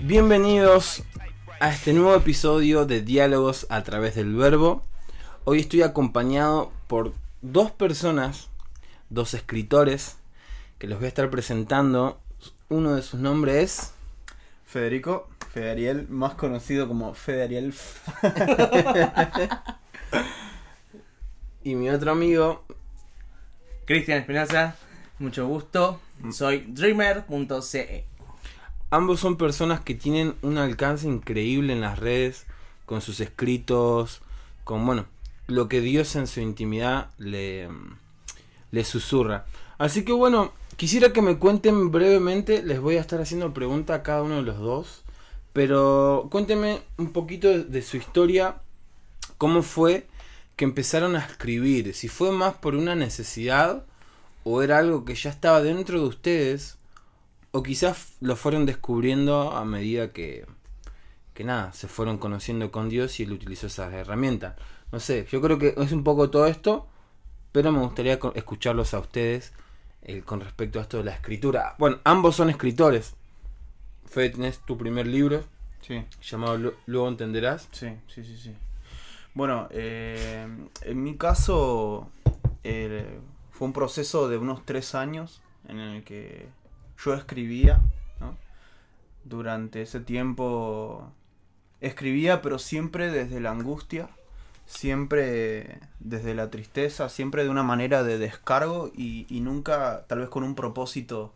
Bienvenidos a este nuevo episodio de Diálogos a través del Verbo. Hoy estoy acompañado por dos personas, dos escritores, que les voy a estar presentando. Uno de sus nombres es... Federico, Federiel, más conocido como Federiel. Y mi otro amigo, Cristian Espinaza, mucho gusto. Soy dreamer.ce. ambos son personas que tienen un alcance increíble en las redes, con sus escritos, con, bueno, lo que Dios en su intimidad le, le susurra. Así que bueno, quisiera que me cuenten brevemente, les voy a estar haciendo pregunta a cada uno de los dos, pero cuéntenme un poquito de, de su historia, cómo fue que empezaron a escribir, si fue más por una necesidad o era algo que ya estaba dentro de ustedes o quizás lo fueron descubriendo a medida que, que nada, se fueron conociendo con Dios y Él utilizó esas herramientas. No sé, yo creo que es un poco todo esto, pero me gustaría escucharlos a ustedes eh, con respecto a esto de la escritura. Bueno, ambos son escritores. Fede, tenés tu primer libro Sí, llamado Lu- Luego Entenderás. sí, sí, sí. sí. Bueno, eh, en mi caso fue un proceso de unos tres años en el que yo escribía. Durante ese tiempo escribía, pero siempre desde la angustia, siempre desde la tristeza, siempre de una manera de descargo y, y nunca tal vez con un propósito,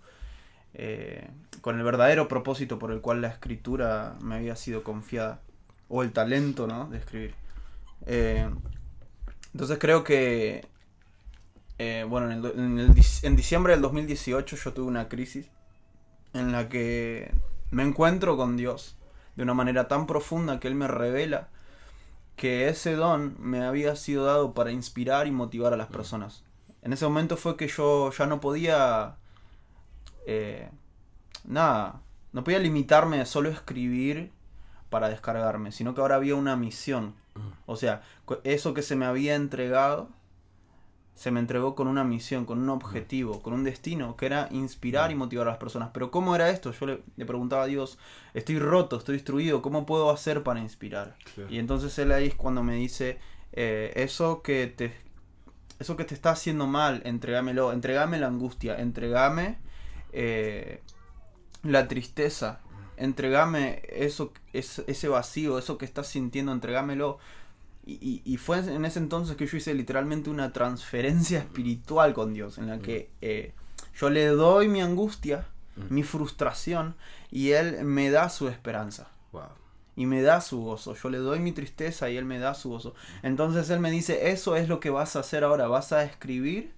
eh, con el verdadero propósito por el cual la escritura me había sido confiada, o el talento ¿no? de escribir. Eh, entonces creo que, eh, bueno, en, el en el dic- en diciembre del 2018 yo tuve una crisis en la que me encuentro con Dios de una manera tan profunda que Él me revela que ese don me había sido dado para inspirar y motivar a las personas. En ese momento fue que yo ya no podía... eh, nada, no podía limitarme a solo escribir para descargarme, sino que ahora había una misión. O sea, eso que se me había entregado, se me entregó con una misión, con un objetivo, con un destino, que era inspirar y motivar a las personas. Pero ¿cómo era esto? Yo le, le preguntaba a Dios, estoy roto, estoy destruido, ¿cómo puedo hacer para inspirar? Y entonces él ahí es cuando me dice, eh, eso que te eso que te está haciendo mal, entregámelo, entregame la angustia, entregame eh, la tristeza, entregame eso, es- ese vacío, eso que estás sintiendo, entregámelo. Y, fue en ese entonces que yo hice literalmente una transferencia espiritual con Dios, en la que eh, yo le doy mi angustia, mi frustración, y Él me da su esperanza Wow. y me da su gozo. Yo le doy mi tristeza y él me da su gozo. Entonces él me dice, eso es lo que vas a hacer ahora, vas a escribir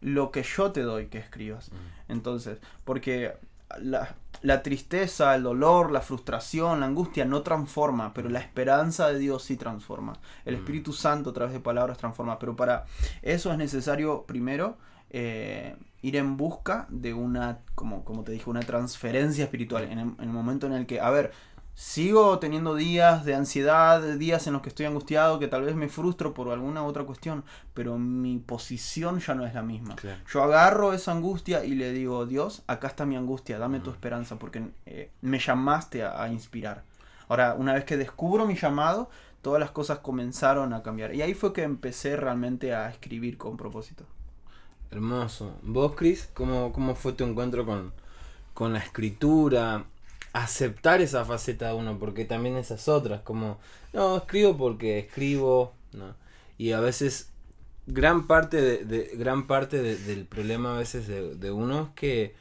lo que yo te doy que escribas. Entonces, porque la, la tristeza, el dolor, la frustración, la angustia no transforma, pero la esperanza de Dios sí transforma. El Espíritu Santo a través de palabras transforma, pero para eso es necesario primero eh, ir en busca de una, como, como te dije, una transferencia espiritual. En el, en el momento en el que, a ver, sigo teniendo días de ansiedad, días en los que estoy angustiado, que tal vez me frustro por alguna otra cuestión, pero mi posición ya no es la misma. Claro. Yo agarro esa angustia y le digo, Dios, acá está mi angustia, dame tu esperanza, porque eh, me llamaste a, a inspirar. Ahora, una vez que descubro mi llamado, todas las cosas comenzaron a cambiar. Y ahí fue que empecé realmente a escribir con propósito. Hermoso. ¿Vos, Chris, cómo, cómo fue tu encuentro con, con la escritura? Aceptar esa faceta de uno, porque también esas otras, como, no, escribo porque escribo, ¿no? Y a veces, gran parte, de, de- gran parte de- del problema a veces de, de uno es que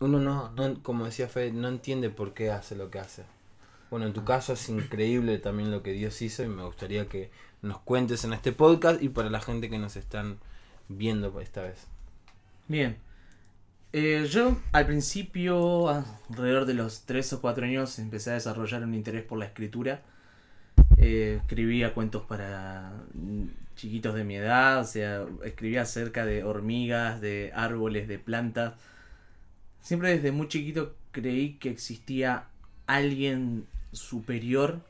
uno no, no, como decía Fede, no entiende por qué hace lo que hace. Bueno, en tu caso es increíble también lo que Dios hizo y me gustaría que nos cuentes en este podcast y para la gente que nos están viendo esta vez. Bien. Eh, yo al principio, alrededor de los 3 o 4 años, empecé a desarrollar un interés por la escritura. Eh, escribía cuentos para chiquitos de mi edad, o sea, escribía acerca de hormigas, de árboles, de plantas. Siempre desde muy chiquito creí que existía alguien superior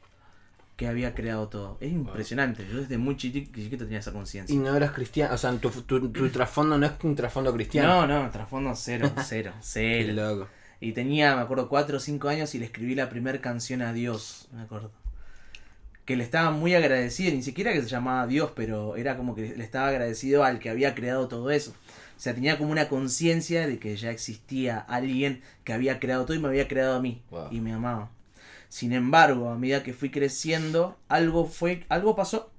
que había creado todo. Es impresionante. Yo desde muy chiqui- chiquito tenía esa conciencia. Y no eras cristiano, o sea, tu, tu, tu trasfondo no es un trasfondo cristiano. No, no, trasfondo cero, cero, Qué cero. loco. Y tenía, me acuerdo, 4 o 5 años y le escribí la primera canción a Dios, me acuerdo. Que le estaba muy agradecido, ni siquiera que se llamaba Dios, pero era como que le estaba agradecido al que había creado todo eso. O sea, tenía como una conciencia de que ya existía alguien que había creado todo y me había creado a mí. Wow. Y me amaba. Sin embargo, a medida que fui creciendo, algo fue, algo pasó.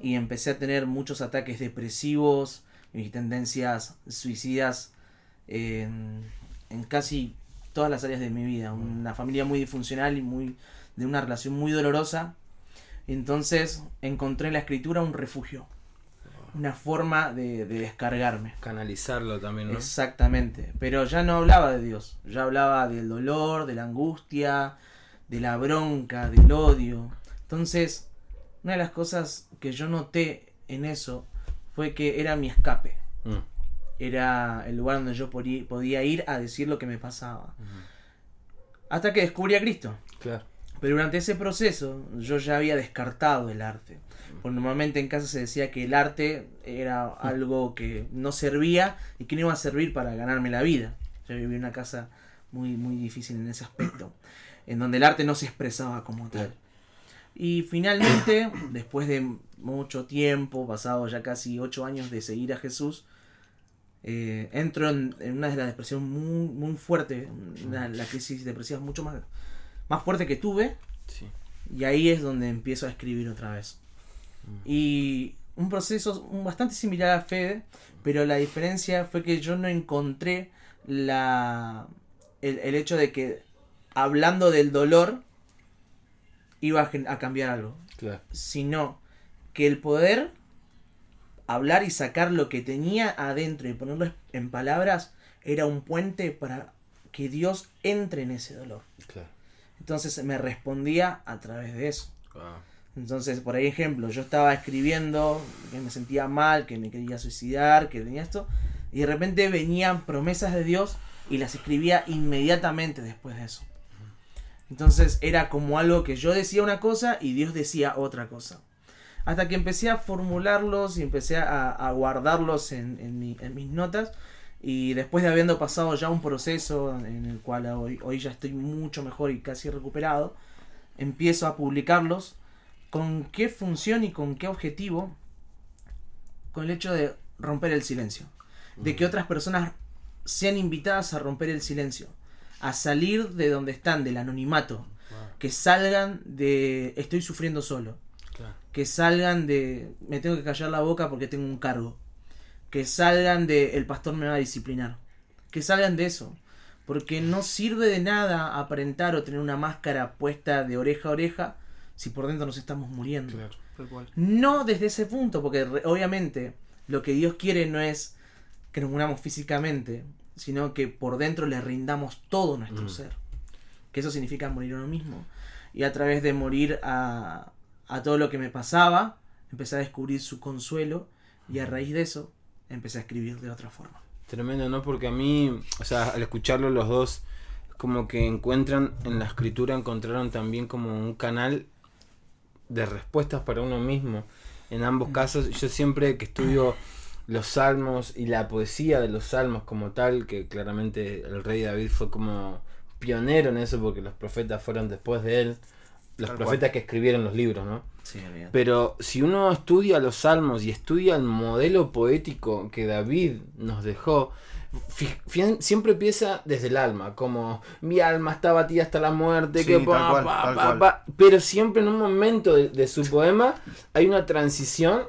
Y empecé a tener muchos ataques depresivos, y tendencias suicidas en, en casi todas las áreas de mi vida. Una familia muy disfuncional y muy de una relación muy dolorosa. Entonces encontré en la escritura un refugio, una forma de, de descargarme. Canalizarlo también, ¿no? Exactamente. Pero ya no hablaba de Dios. Ya hablaba del dolor, de la angustia, de la bronca, del odio. Entonces, una de las cosas que yo noté en eso fue que era mi escape. Mm. Era el lugar donde yo podí- podía ir a decir lo que me pasaba. Hasta que descubrí a Cristo. Claro. Pero durante ese proceso yo ya había descartado el arte. Porque normalmente en casa se decía que el arte era algo que no servía y que no iba a servir para ganarme la vida. Yo viví en una casa muy, muy difícil en ese aspecto. En donde el arte no se expresaba como tal. Y finalmente, después de mucho tiempo, pasado ya casi ocho años de seguir a Jesús, eh, entro en, en una de las depresiones muy, muy fuerte, una, la crisis depresiva mucho más, más fuerte que tuve, Sí. y ahí es donde empiezo a escribir otra vez. Y un proceso bastante similar a Fede, pero la diferencia fue que yo no encontré la el, el hecho de que hablando del dolor iba a, cambiar algo, Claro. sino que el poder hablar y sacar lo que tenía adentro y ponerlo en palabras era un puente para que Dios entre en ese dolor. Claro. Entonces me respondía a través de eso. Wow. Entonces, por ahí, ejemplo, yo estaba escribiendo que me sentía mal, que me quería suicidar, que tenía esto, y de repente venían promesas de Dios y las escribía inmediatamente después de eso. Entonces era como algo que yo decía una cosa y Dios decía otra cosa. Hasta que empecé a formularlos y empecé a, a guardarlos en, en mi- en mis notas. Y después de habiendo pasado ya un proceso en el cual hoy, hoy ya estoy mucho mejor y casi recuperado, empiezo a publicarlos. Con qué función y con qué objetivo, con el hecho de romper el silencio, de que otras personas sean invitadas a romper el silencio, a salir de donde están, del anonimato, que salgan de estoy sufriendo solo, Claro. que salgan de me tengo que callar la boca porque tengo un cargo, que salgan de el pastor me va a disciplinar, que salgan de eso, porque no sirve de nada aparentar o tener una máscara puesta de oreja a oreja si por dentro nos estamos muriendo. Claro. No desde ese punto, porque obviamente lo que Dios quiere no es que nos muramos físicamente, sino que por dentro le rindamos todo nuestro Mm. ser. Que eso significa morir a uno mismo. Y a través de morir a, a todo lo que me pasaba, empecé a descubrir su consuelo y a raíz de eso empecé a escribir de otra forma. Tremendo, ¿no? Porque a mí, o sea, al escucharlo los dos, como que encuentran en la escritura, encontraron también como un canal de respuestas para uno mismo. En ambos casos, yo siempre que estudio los salmos y la poesía de los salmos como tal, que claramente el rey David fue como pionero en eso porque los profetas fueron después de él, los Tal profetas que escribieron los libros, ¿no? Sí, Pero si uno estudia los salmos y estudia el modelo poético que David nos dejó, siempre empieza desde el alma, como mi alma está batida hasta la muerte, Sí, que pa, cual, pa, pa, pero siempre en un momento de, de su poema hay una transición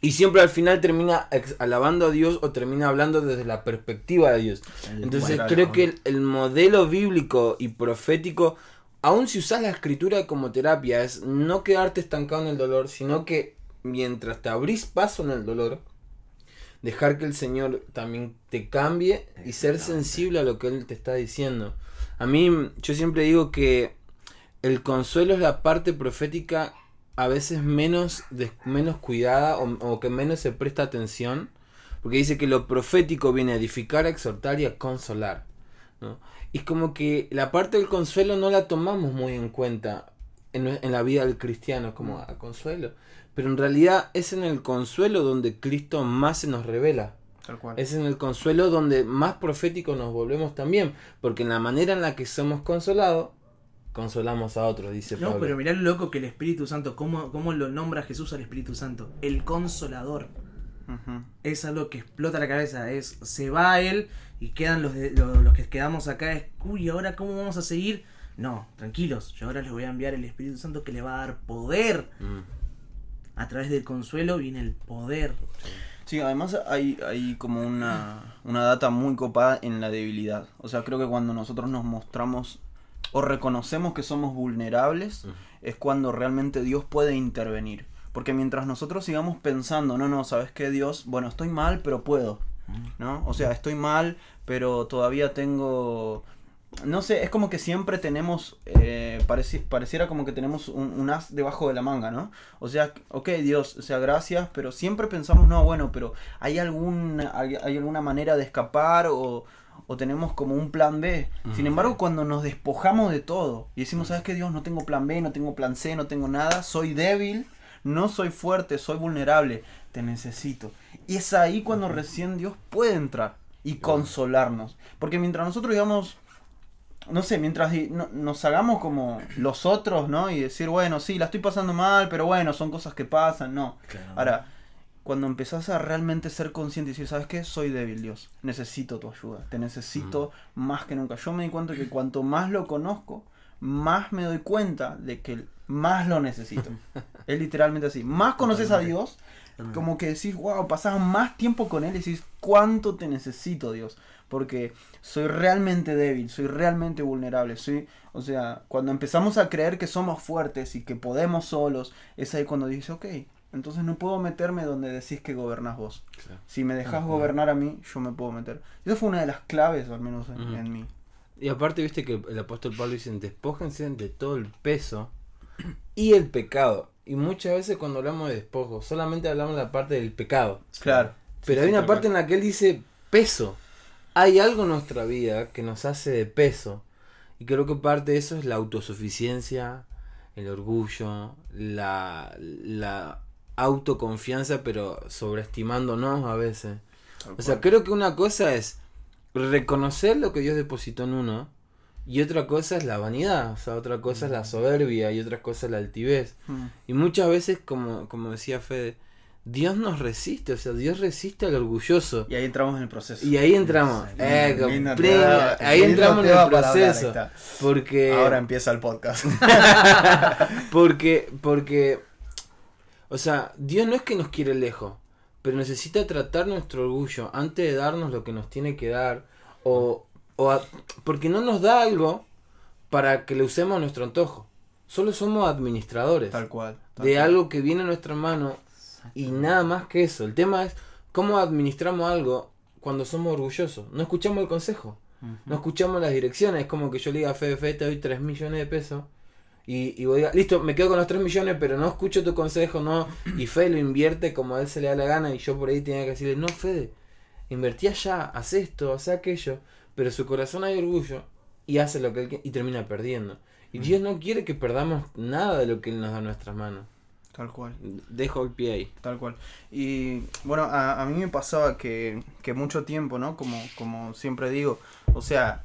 y siempre al final termina alabando a Dios o termina hablando desde la perspectiva de Dios. Entonces Bueno, creo que el, el modelo bíblico y profético, aun si usas la escritura como terapia, es no quedarte estancado en el dolor, sino que mientras te abrís paso en el dolor, dejar que el Señor también te cambie y ser sensible a lo que Él te está diciendo. A mí, yo siempre digo que el consuelo es la parte profética a veces menos, des- menos cuidada o, o que menos se presta atención, porque dice que lo profético viene a edificar, a exhortar y a consolar. ¿no? Y es como que la parte del consuelo no la tomamos muy en cuenta. en, en la vida del cristiano como a consuelo. Pero en realidad es en el consuelo donde Cristo más se nos revela. Tal cual. Es en el consuelo donde más proféticos nos volvemos también. Porque en la manera en la que somos consolados, consolamos a otros, dice No, Pablo. pero mirá lo loco que el Espíritu Santo, cómo, cómo lo nombra Jesús al Espíritu Santo. El consolador. Es algo que explota la cabeza. Es, se va a él y quedan los, de- los, los que quedamos acá. Es, uy, ¿ahora cómo vamos a seguir? No, tranquilos. Yo ahora les voy a enviar el Espíritu Santo que le va a dar poder. Mm. A través del consuelo viene el poder. Sí, además hay, hay como una, una data muy copada en la debilidad. O sea, creo que cuando nosotros nos mostramos o reconocemos que somos vulnerables, es cuando realmente Dios puede intervenir. Porque mientras nosotros sigamos pensando, no, no, ¿sabes qué, Dios? Bueno, estoy mal, pero puedo. ¿No? O sea, estoy mal, pero todavía tengo... No sé, es como que siempre tenemos, eh, pareci- pareciera como que tenemos un, un as debajo de la manga, ¿no? O sea, ok, Dios, o sea, gracias, pero siempre pensamos, no, bueno, pero ¿hay, algún, hay, hay alguna manera de escapar o, o tenemos como un plan B? Sin embargo, cuando nos despojamos de todo y decimos, ¿sabes qué, Dios? No tengo plan B, no tengo plan C, no tengo nada, soy débil, no soy fuerte, soy vulnerable, te necesito. Y es ahí cuando recién Dios puede entrar y consolarnos. Porque mientras nosotros digamos, no sé, mientras no- nos hagamos como los otros, ¿no? Y decir, bueno, sí, la estoy pasando mal, pero bueno, son cosas que pasan, no. Ahora, cuando empezás a realmente ser consciente y decir, ¿sabes qué? Soy débil, Dios. Necesito tu ayuda. Te necesito más que nunca. Yo me di cuenta que cuanto más lo conozco, más me doy cuenta de que más lo necesito. es literalmente así. Más conoces a Dios, como que decís, wow, pasás más tiempo con Él y decís, ¿cuánto te necesito, Dios? Porque soy realmente débil, soy realmente vulnerable, soy, o sea, cuando empezamos a creer que somos fuertes y que podemos solos, es ahí cuando dices, ok, entonces no puedo meterme donde decís que gobernás vos. Claro. Si me dejas Ujú. gobernar a mí, yo me puedo meter. Esa fue una de las claves, al menos en, mí. Y aparte, viste que el apóstol Pablo dice: despójense de todo el peso y el pecado. Y muchas veces cuando hablamos de despojo, solamente hablamos de la parte del pecado. Claro. Pero Sí, hay sí, una parte cual. en la que él dice peso. Hay algo en nuestra vida que nos hace de peso. Y creo que parte de eso es la autosuficiencia, el orgullo, la, la autoconfianza, pero sobreestimándonos a veces. Tal O sea, creo que una cosa es reconocer lo que Dios depositó en uno. Y otra cosa es la vanidad, o sea, otra cosa es la soberbia y otra cosa es la altivez. Mm. Y muchas veces, como, como decía Fede, Dios nos resiste, o sea, Dios resiste al orgulloso. Y ahí entramos en el proceso. Y ahí entramos. Eh, ahí entramos en el hablar, proceso. Porque. Ahora empieza el podcast. porque. Porque. O sea, Dios no es que nos quiere lejos. Pero necesita tratar nuestro orgullo antes de darnos lo que nos tiene que dar. O. o a- porque no nos da algo para que le usemos a nuestro antojo. Solo somos administradores tal cual. tal de cual. algo que viene a nuestra mano y nada más que eso. El tema es cómo administramos algo cuando somos orgullosos. No escuchamos el consejo, no escuchamos las direcciones. Es como que yo le diga a Fede, Fede, te doy 3 millones de pesos. Y, y voy a, listo, me quedo con los 3 millones, pero no escucho tu consejo, no. Y Fede lo invierte como a él se le da la gana. Y yo por ahí tenía que decirle, no, Fede, invertí allá, haz esto, haz aquello. Pero su corazón hay orgullo y hace lo que él quiere y termina perdiendo. Y Dios no quiere que perdamos nada de lo que Él nos da en nuestras manos. Tal cual. Dejo el pie ahí. Tal cual. Y bueno, a, a mí me pasaba que, que mucho tiempo, ¿no? Como, como siempre digo, o sea,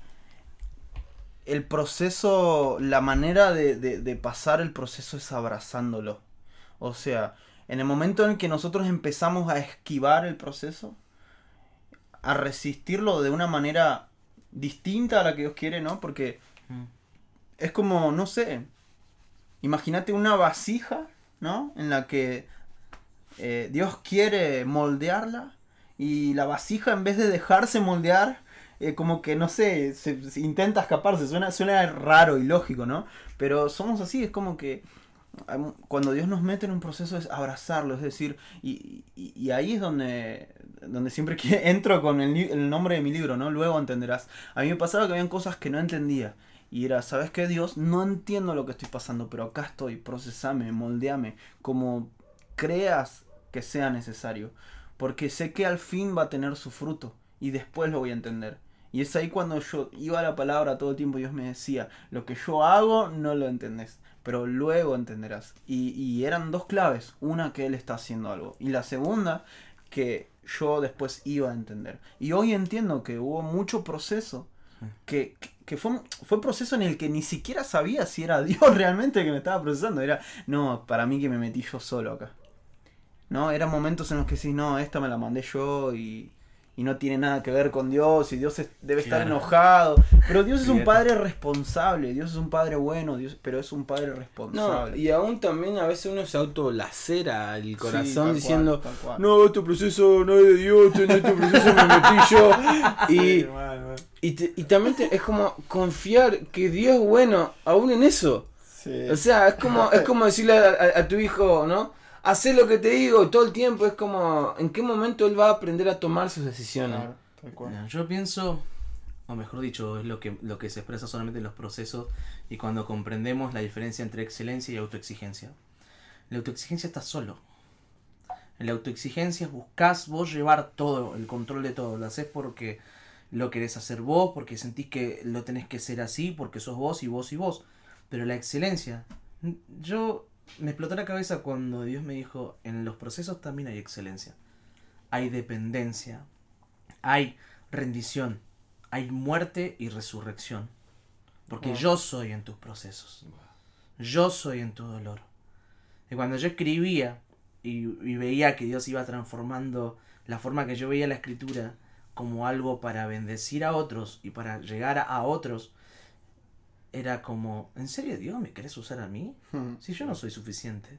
el proceso, la manera de, de, de pasar el proceso es abrazándolo. O sea, en el momento en que nosotros empezamos a esquivar el proceso, a resistirlo de una manera distinta a la que Dios quiere, ¿no? Porque es como, no sé, imagínate una vasija, ¿no? En la que eh, Dios quiere moldearla y la vasija en vez de dejarse moldear, eh, como que, no sé, se, se intenta escaparse, suena, suena raro y lógico, ¿no? Pero somos así, es como que cuando Dios nos mete en un proceso es abrazarlo, es decir, y, y- ahí es donde, donde siempre entro con el, el nombre de mi libro, ¿no? Luego entenderás. A mí me pasaba que habían cosas que no entendía. Y era, ¿sabes qué, Dios? No entiendo lo que estoy pasando, pero acá estoy, procesame, moldeame, como creas que sea necesario. Porque sé que al fin va a tener su fruto y después lo voy a entender. Y es ahí cuando yo iba a la palabra todo el tiempo, Dios me decía, lo que yo hago no lo entendés, pero luego entenderás. Y, y eran dos claves. Una, que él está haciendo algo. Y la segunda, que yo después iba a entender. Y hoy entiendo que hubo mucho proceso. Que, que- fue, fue un proceso en el que ni siquiera sabía si era Dios realmente que me estaba procesando. Era, no, para mí que me metí yo solo acá. ¿no? Eran momentos en los que sí, no, esta me la mandé yo y, y no tiene nada que ver con Dios y Dios es- debe estar Claro. enojado. Pero Dios es un padre responsable, Dios es un padre bueno, Dios, pero es un padre No, responsable. y aún también a veces uno se autolacera el corazón diciendo, cual, tal cual. no, este proceso no es de Dios, en este proceso me metí yo. Y, y, te- y también te- es como confiar que Dios es bueno, aún en eso. Sí. O sea, es como, es como decirle a, a- a tu hijo, ¿no? Hacé lo que te digo todo el tiempo. Es como, ¿en qué momento él va a aprender a tomar sus decisiones? Claro, tal cual. Mira, Yo pienso, o mejor dicho, es lo que, lo que se expresa solamente en los procesos y cuando comprendemos la diferencia entre excelencia y autoexigencia. La autoexigencia está solo. En la autoexigencia buscas vos llevar todo, el control de todo. Lo haces porque lo querés hacer vos, porque sentís que lo tenés que ser así, porque sos vos y vos y vos. Pero la excelencia, yo me explotó la cabeza cuando Dios me dijo, en los procesos también hay excelencia. Hay dependencia, hay rendición, hay muerte y resurrección. Porque Wow. yo soy en tus procesos. Yo soy en tu dolor. Y cuando yo escribía y, y veía que Dios iba transformando la forma que yo veía la escritura como algo para bendecir a otros y para llegar a, a otros, era como, ¿en serio Dios me querés usar a mí? Hmm. Si yo no soy suficiente.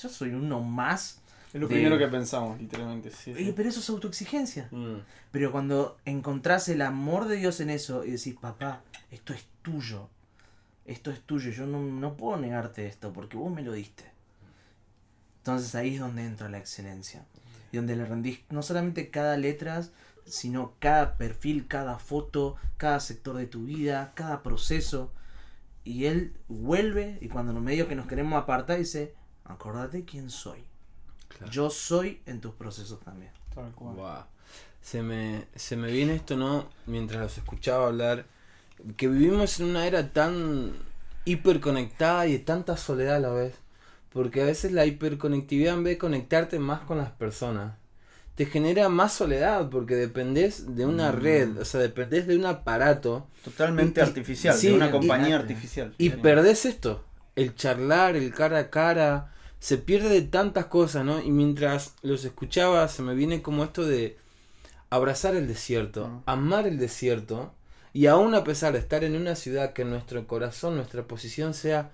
Yo soy uno más. Es lo de- primero que pensamos, literalmente. Sí, pero eso es autoexigencia. Mm. Pero cuando encontrás el amor de Dios en eso y decís, papá, esto es tuyo. Esto es tuyo. Yo no, no puedo negarte esto porque vos me lo diste. Entonces ahí es donde entra la excelencia. Y donde le rendís no solamente cada letra, sino cada perfil, cada foto, cada sector de tu vida, cada proceso. Y él vuelve y cuando en medio que nos queremos apartar dice, acordate quién soy. Claro. Yo soy en tus procesos también. Tal cual. Buah. Se me, se me viene esto, ¿no? Mientras los escuchaba hablar, que vivimos en una era tan hiperconectada y de tanta soledad a la vez. Porque a veces la hiperconectividad, en vez de conectarte más con las personas, te genera más soledad porque dependés de una red, o sea, dependés de un aparato Totalmente Y- artificial, sí, de una compañía y- artificial. Y perdés esto, el charlar, el cara a cara, se pierde de tantas cosas, ¿no? Y mientras los escuchaba se me viene como esto de abrazar el desierto, Mm. amar el desierto, y aún a pesar de estar en una ciudad que en nuestro corazón, nuestra posición sea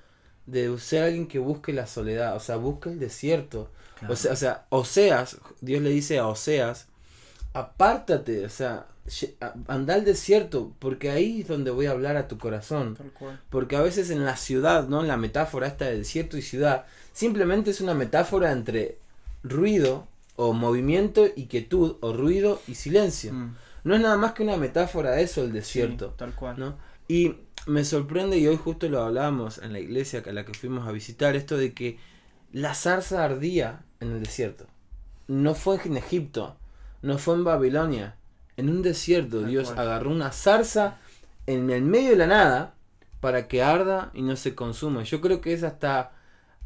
de ser alguien que busque la soledad, o sea, busque el desierto. Claro. O sea, o sea, Oseas, Dios le dice a Oseas, apártate, o sea, anda al desierto, porque ahí es donde voy a hablar a tu corazón. Porque a veces en la ciudad, ¿no? La metáfora esta de desierto y ciudad, simplemente es una metáfora entre ruido o movimiento y quietud, o ruido y silencio. Mm. No es nada más que una metáfora de eso el Sí, desierto, tal cual. ¿no? Y me sorprende, y hoy justo lo hablábamos en la iglesia a la que fuimos a visitar, esto de que la zarza ardía en el desierto. No fue en Egipto, no fue en Babilonia. En un desierto Dios agarró una zarza en el medio de la nada para que arda y no se consuma. Yo creo que es hasta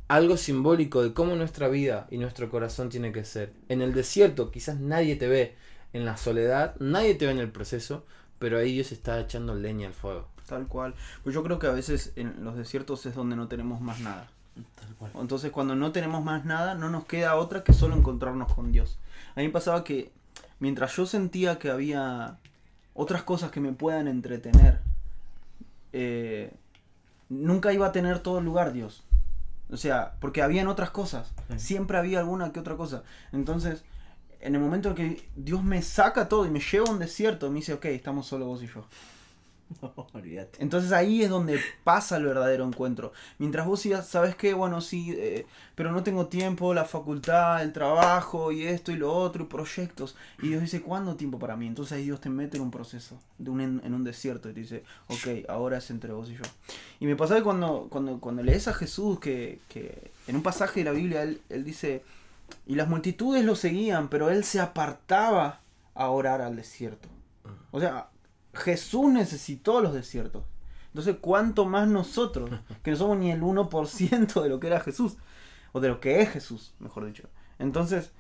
algo simbólico de cómo nuestra vida y nuestro corazón tiene que ser. En el desierto quizás nadie te ve, en la soledad nadie te ve en el proceso, pero ahí Dios está echando leña al fuego. Tal cual. Pues yo creo que a veces en los desiertos es donde no tenemos más nada. Tal cual. Entonces cuando no tenemos más nada, no nos queda otra que solo encontrarnos con Dios. A mí me pasaba que mientras yo sentía que había otras cosas que me puedan entretener, eh, nunca iba a tener todo el lugar Dios. O sea, porque habían otras cosas. Sí. Siempre había alguna que otra cosa. Entonces, en el momento en que Dios me saca todo y me lleva a un desierto, me dice, ok, estamos solo vos y yo. No, olvídate. Entonces ahí es donde pasa el verdadero encuentro. Mientras vos sigas, ¿sabes qué? Bueno, sí, eh, pero no tengo tiempo, la facultad, el trabajo y esto y lo otro y proyectos. Y Dios dice, ¿cuándo tiempo para mí? Entonces ahí Dios te mete en un proceso, de un, en, un desierto y te dice, ok, ahora es entre vos y yo. Y me pasa que cuando, cuando, cuando lees a Jesús, que, que en un pasaje de la Biblia él, él dice, y las multitudes lo seguían, pero él se apartaba a orar al desierto. O sea, Jesús necesitó los desiertos. Entonces, ¿cuánto más nosotros, que no somos ni el 1% de lo que era Jesús? O de lo que es Jesús, mejor dicho. Entonces,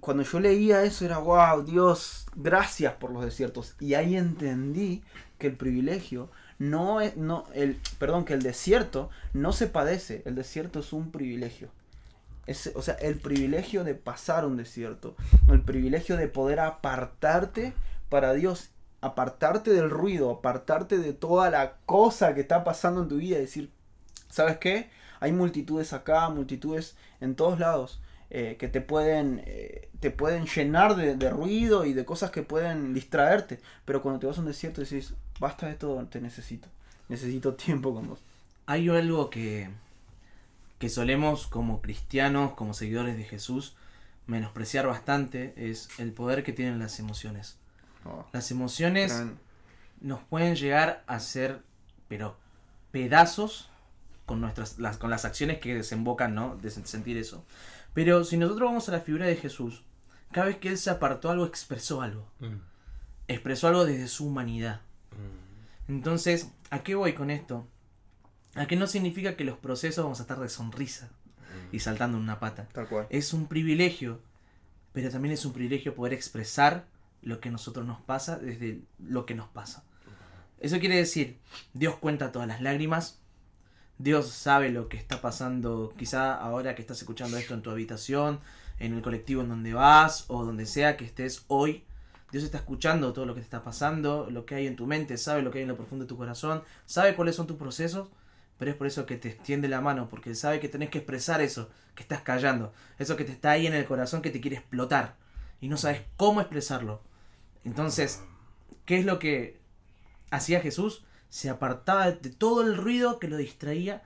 cuando yo leía eso era, wow, Dios, gracias por los desiertos. Y ahí entendí que el privilegio no es, no, el, perdón, que el desierto no se padece, el desierto es un privilegio. Es, o sea, el privilegio de pasar un desierto, el privilegio de poder apartarte para Dios, apartarte del ruido, apartarte de toda la cosa que está pasando en tu vida decir, ¿sabes qué? Hay multitudes acá, multitudes en todos lados. eh, que te pueden, eh, te pueden llenar de, de ruido y de cosas que pueden distraerte. Pero cuando te vas a un desierto decís, basta de todo, te necesito. Necesito tiempo con vos. Hay algo que, que solemos como cristianos, como seguidores de Jesús, menospreciar bastante, es el poder que tienen las emociones. Las emociones Gran- nos pueden llegar a ser, pero pedazos con nuestras las, con las acciones que desembocan, ¿no? De sen- sentir eso. Pero si nosotros vamos a la figura de Jesús, cada vez que él se apartó algo, expresó algo. Mm, Expresó algo desde su humanidad. mm. Entonces, ¿a qué voy con esto? A que no significa que los procesos vamos a estar de sonrisa y saltando en una pata. Tal cual. Es un privilegio, pero también es un privilegio poder expresar lo que a nosotros nos pasa desde lo que nos pasa. Eso quiere decir, Dios cuenta todas las lágrimas, Dios sabe lo que está pasando, quizá ahora que estás escuchando esto en tu habitación, en el colectivo en donde vas o donde sea que estés hoy. Dios está escuchando todo lo que te está pasando, lo que hay en tu mente, sabe lo que hay en lo profundo de tu corazón, sabe cuáles son tus procesos, pero es por eso que te extiende la mano, porque sabe que tenés que expresar eso, que estás callando, eso que te está ahí en el corazón que te quiere explotar y no sabes cómo expresarlo. Entonces, ¿qué es lo que hacía Jesús? Se apartaba de todo el ruido que lo distraía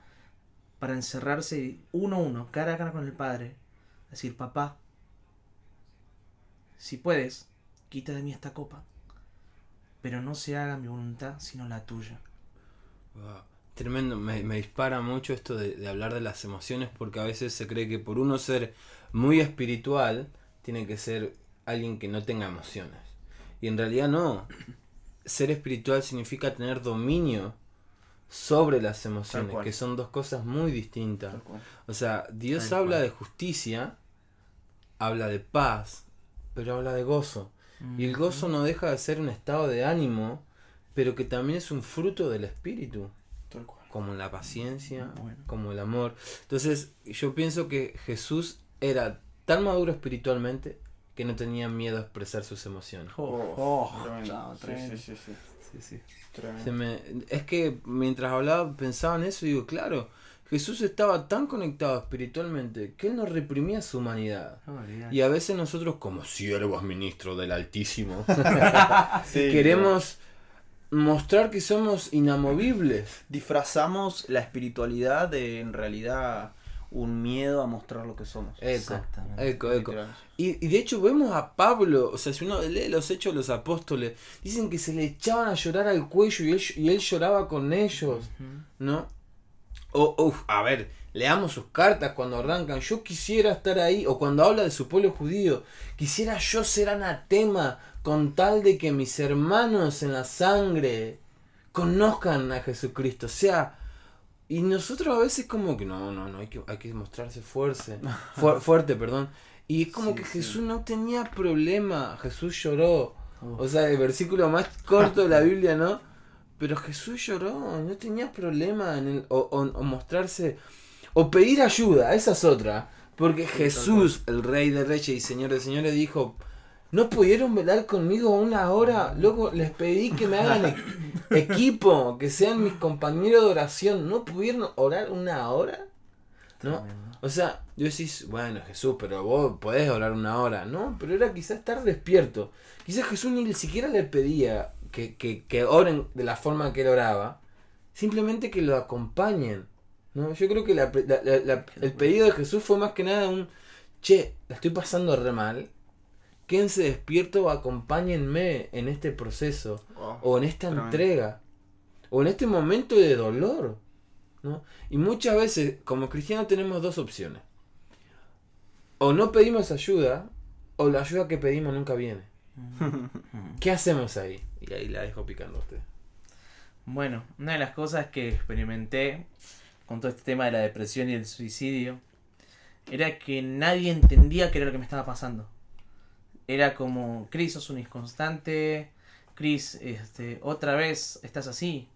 para encerrarse uno a uno, cara a cara con el Padre. Decir, papá, si puedes, quita de mí esta copa, pero no se haga mi voluntad sino la tuya. Tremendo, me, me dispara mucho esto de hablar de las emociones porque a veces se cree que por uno ser muy espiritual tiene que ser alguien que no tenga emociones. Y en realidad no. Ser espiritual significa tener dominio sobre las emociones, que son dos cosas muy distintas. O sea, Dios Tal habla cual. de justicia, habla de paz, pero habla de gozo. Y el gozo no deja de ser un estado de ánimo, pero que también es un fruto del espíritu Tal cual. como la paciencia, Bueno. como el amor. Entonces, yo pienso que Jesús era tan maduro espiritualmente que no tenía miedo a expresar sus emociones. Oh, oh, Tremendo. Sí, tremendo. sí, sí, sí. Sí, sí. Tremendo. Se me- es que mientras hablaba pensaba en eso y digo, claro, Jesús estaba tan conectado espiritualmente que él no reprimía su humanidad. Olvidate. Y a veces nosotros, como siervos ministros del Altísimo, Sí, queremos mostrar que somos inamovibles. disfrazamos la espiritualidad de en realidad un miedo a mostrar lo que somos. Eco, Exactamente. eco. Y, y de hecho vemos a Pablo, o sea, si uno lee los hechos de los apóstoles, dicen que se le echaban a llorar al cuello y él, y él lloraba con ellos, ¿no? O, uf, a ver, leamos sus cartas cuando arrancan, yo quisiera estar ahí, o cuando habla de su pueblo judío, quisiera yo ser anatema con tal de que mis hermanos en la sangre conozcan a Jesucristo, o sea... Y nosotros a veces como que no, no, no, hay que, hay que mostrarse fuerte, fu- fuerte, perdón. Y es como Sí, que sí. Jesús no tenía problema, Jesús lloró. O sea, el versículo más corto de la Biblia, ¿no? Pero Jesús lloró, no tenía problema en el, o, o- o mostrarse, o pedir ayuda, esa es otra. Porque Jesús, el Rey de Reyes y Señor de Señores, dijo, ¿no pudieron velar conmigo una hora? Luego les pedí que me hagan e- equipo, que sean mis compañeros de oración. ¿No pudieron orar una hora? ¿No? O sea, yo decís, bueno, Jesús, pero vos podés orar una hora, ¿no? Pero era quizás estar despierto. Quizás Jesús ni siquiera le pedía que, que, que oren de la forma que él oraba, simplemente que lo acompañen. ¿no? Yo creo que la- la- la- la- el pedido de Jesús fue más que nada un, che, la estoy pasando re mal, quédense despierto, acompáñenme en este proceso, Wow. o en esta Tremendo. entrega, o en este momento de dolor. ¿no? Y muchas veces, como cristianos, tenemos dos opciones. O no pedimos ayuda, o la ayuda que pedimos nunca viene. ¿Qué hacemos ahí? Y ahí la dejo picando a usted. Bueno, una de las cosas que experimenté con todo este tema de la depresión y el suicidio era que nadie entendía qué era lo que me estaba pasando. Era como, Chris, sos un inconstante, Chris, este, otra vez estás así,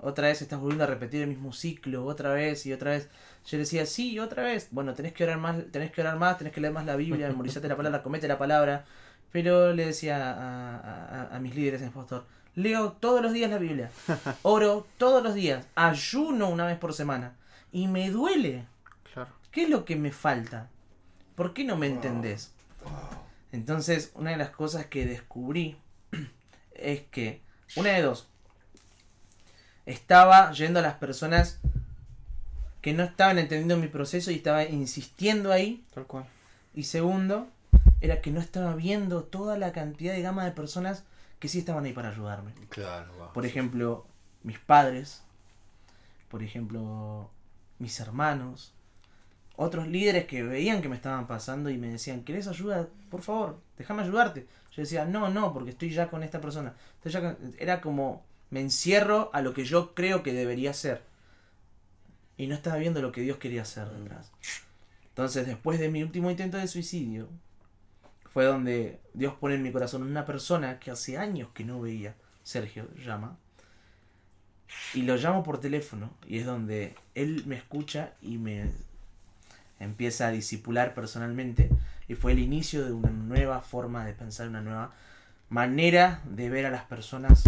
otra vez estás volviendo a repetir el mismo ciclo, otra vez y otra vez. Yo le decía, sí, otra vez. Bueno, tenés que orar más, tenés que orar más, tenés que leer más la Biblia, memorizate la palabra, comete la palabra. Pero le decía a, a- a- a mis líderes en el pastor, leo todos los días la Biblia, oro todos los días, ayuno una vez por semana. Y me duele. Claro. ¿Qué es lo que me falta? ¿Por qué no me entendés? Entonces, una de las cosas que descubrí es que, una de dos, estaba yendo a las personas que no estaban entendiendo mi proceso y estaba insistiendo ahí. Tal cual. Y segundo, era que no estaba viendo toda la cantidad de gama de personas que sí estaban ahí para ayudarme. Claro, wow. Por ejemplo, mis padres, por ejemplo, mis hermanos, otros líderes que veían que me estaban pasando y me decían, ¿querés ayuda? Por favor, déjame ayudarte. Yo decía, no, no, porque estoy ya con esta persona. Estoy ya con-". Era como, me encierro a lo que yo creo que debería ser. Y no estaba viendo lo que Dios quería hacer detrás. Entonces, después de mi último intento de suicidio, fue donde Dios pone en mi corazón una persona que hace años que no veía, Sergio llama, y lo llamo por teléfono, y es donde él me escucha y me empieza a disipular personalmente, y fue el inicio de una nueva forma de pensar, una nueva manera de ver a las personas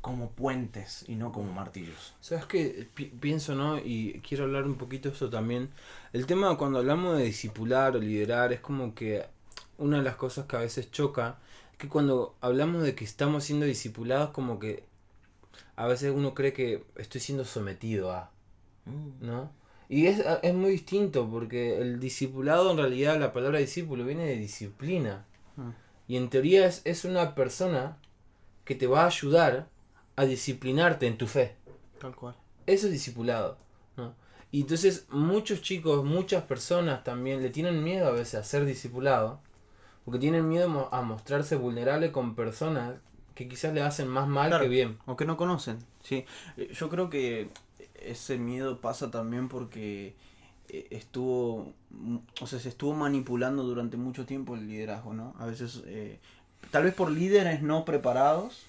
como puentes y no como martillos. ¿Sabes qué? Pi- pienso, ¿no? Y quiero hablar un poquito de eso también. El tema cuando hablamos de discipular o liderar es como que una de las cosas que a veces choca es que cuando hablamos de que estamos siendo discipulados como que a veces uno cree que estoy siendo sometido a, ¿no? Y es, es muy distinto porque el discipulado en realidad la palabra discípulo viene de disciplina. Mm. Y en teoría es, es una persona que te va a ayudar a disciplinarte en tu fe. Tal cual. Eso es discipulado. ¿no? Y entonces muchos chicos, muchas personas también le tienen miedo a veces a ser discipulado. Porque tienen miedo a mostrarse vulnerable con personas que quizás le hacen más mal Claro. que bien. O que no conocen, sí. Eh, Yo creo que ese miedo pasa también porque eh, estuvo, mm, o sea, se estuvo manipulando durante mucho tiempo el liderazgo, ¿no? A veces, eh, tal vez por líderes no preparados,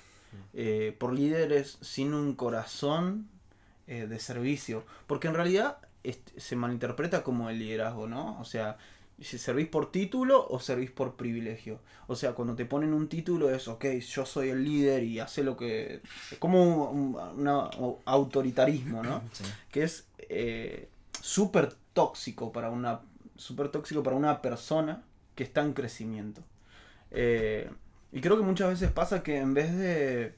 eh, por líderes sin un corazón eh, de servicio, porque en realidad este, se malinterpreta como el liderazgo, ¿no? O sea, si servís por título o servís por privilegio. O sea, cuando te ponen un título es, ok, yo soy el líder y hace lo que... Es como un una- autoritarismo, ¿no? Que es eh, súper tóxico para una... Súper tóxico para una persona que está en crecimiento. Eh, y creo que muchas veces pasa que en vez de,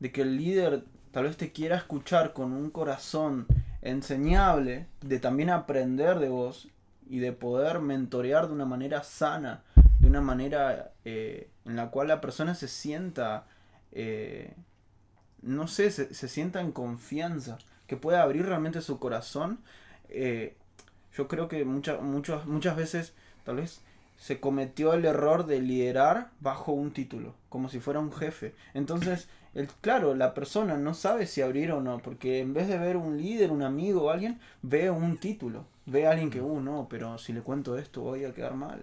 de que el líder tal vez te quiera escuchar con un corazón enseñable, de también aprender de vos y de poder mentorear de una manera sana, de una manera eh, en la cual la persona se sienta, eh, no sé, se, se sienta en confianza, que pueda abrir realmente su corazón. eh, yo creo que muchas muchas muchas veces tal vez se cometió el error de liderar bajo un título, como si fuera un jefe. Entonces, el, claro, la persona no sabe si abrir o no, porque en vez de ver un líder, un amigo o alguien, ve un título, ve a alguien que, uh, no, pero si le cuento esto voy a quedar mal.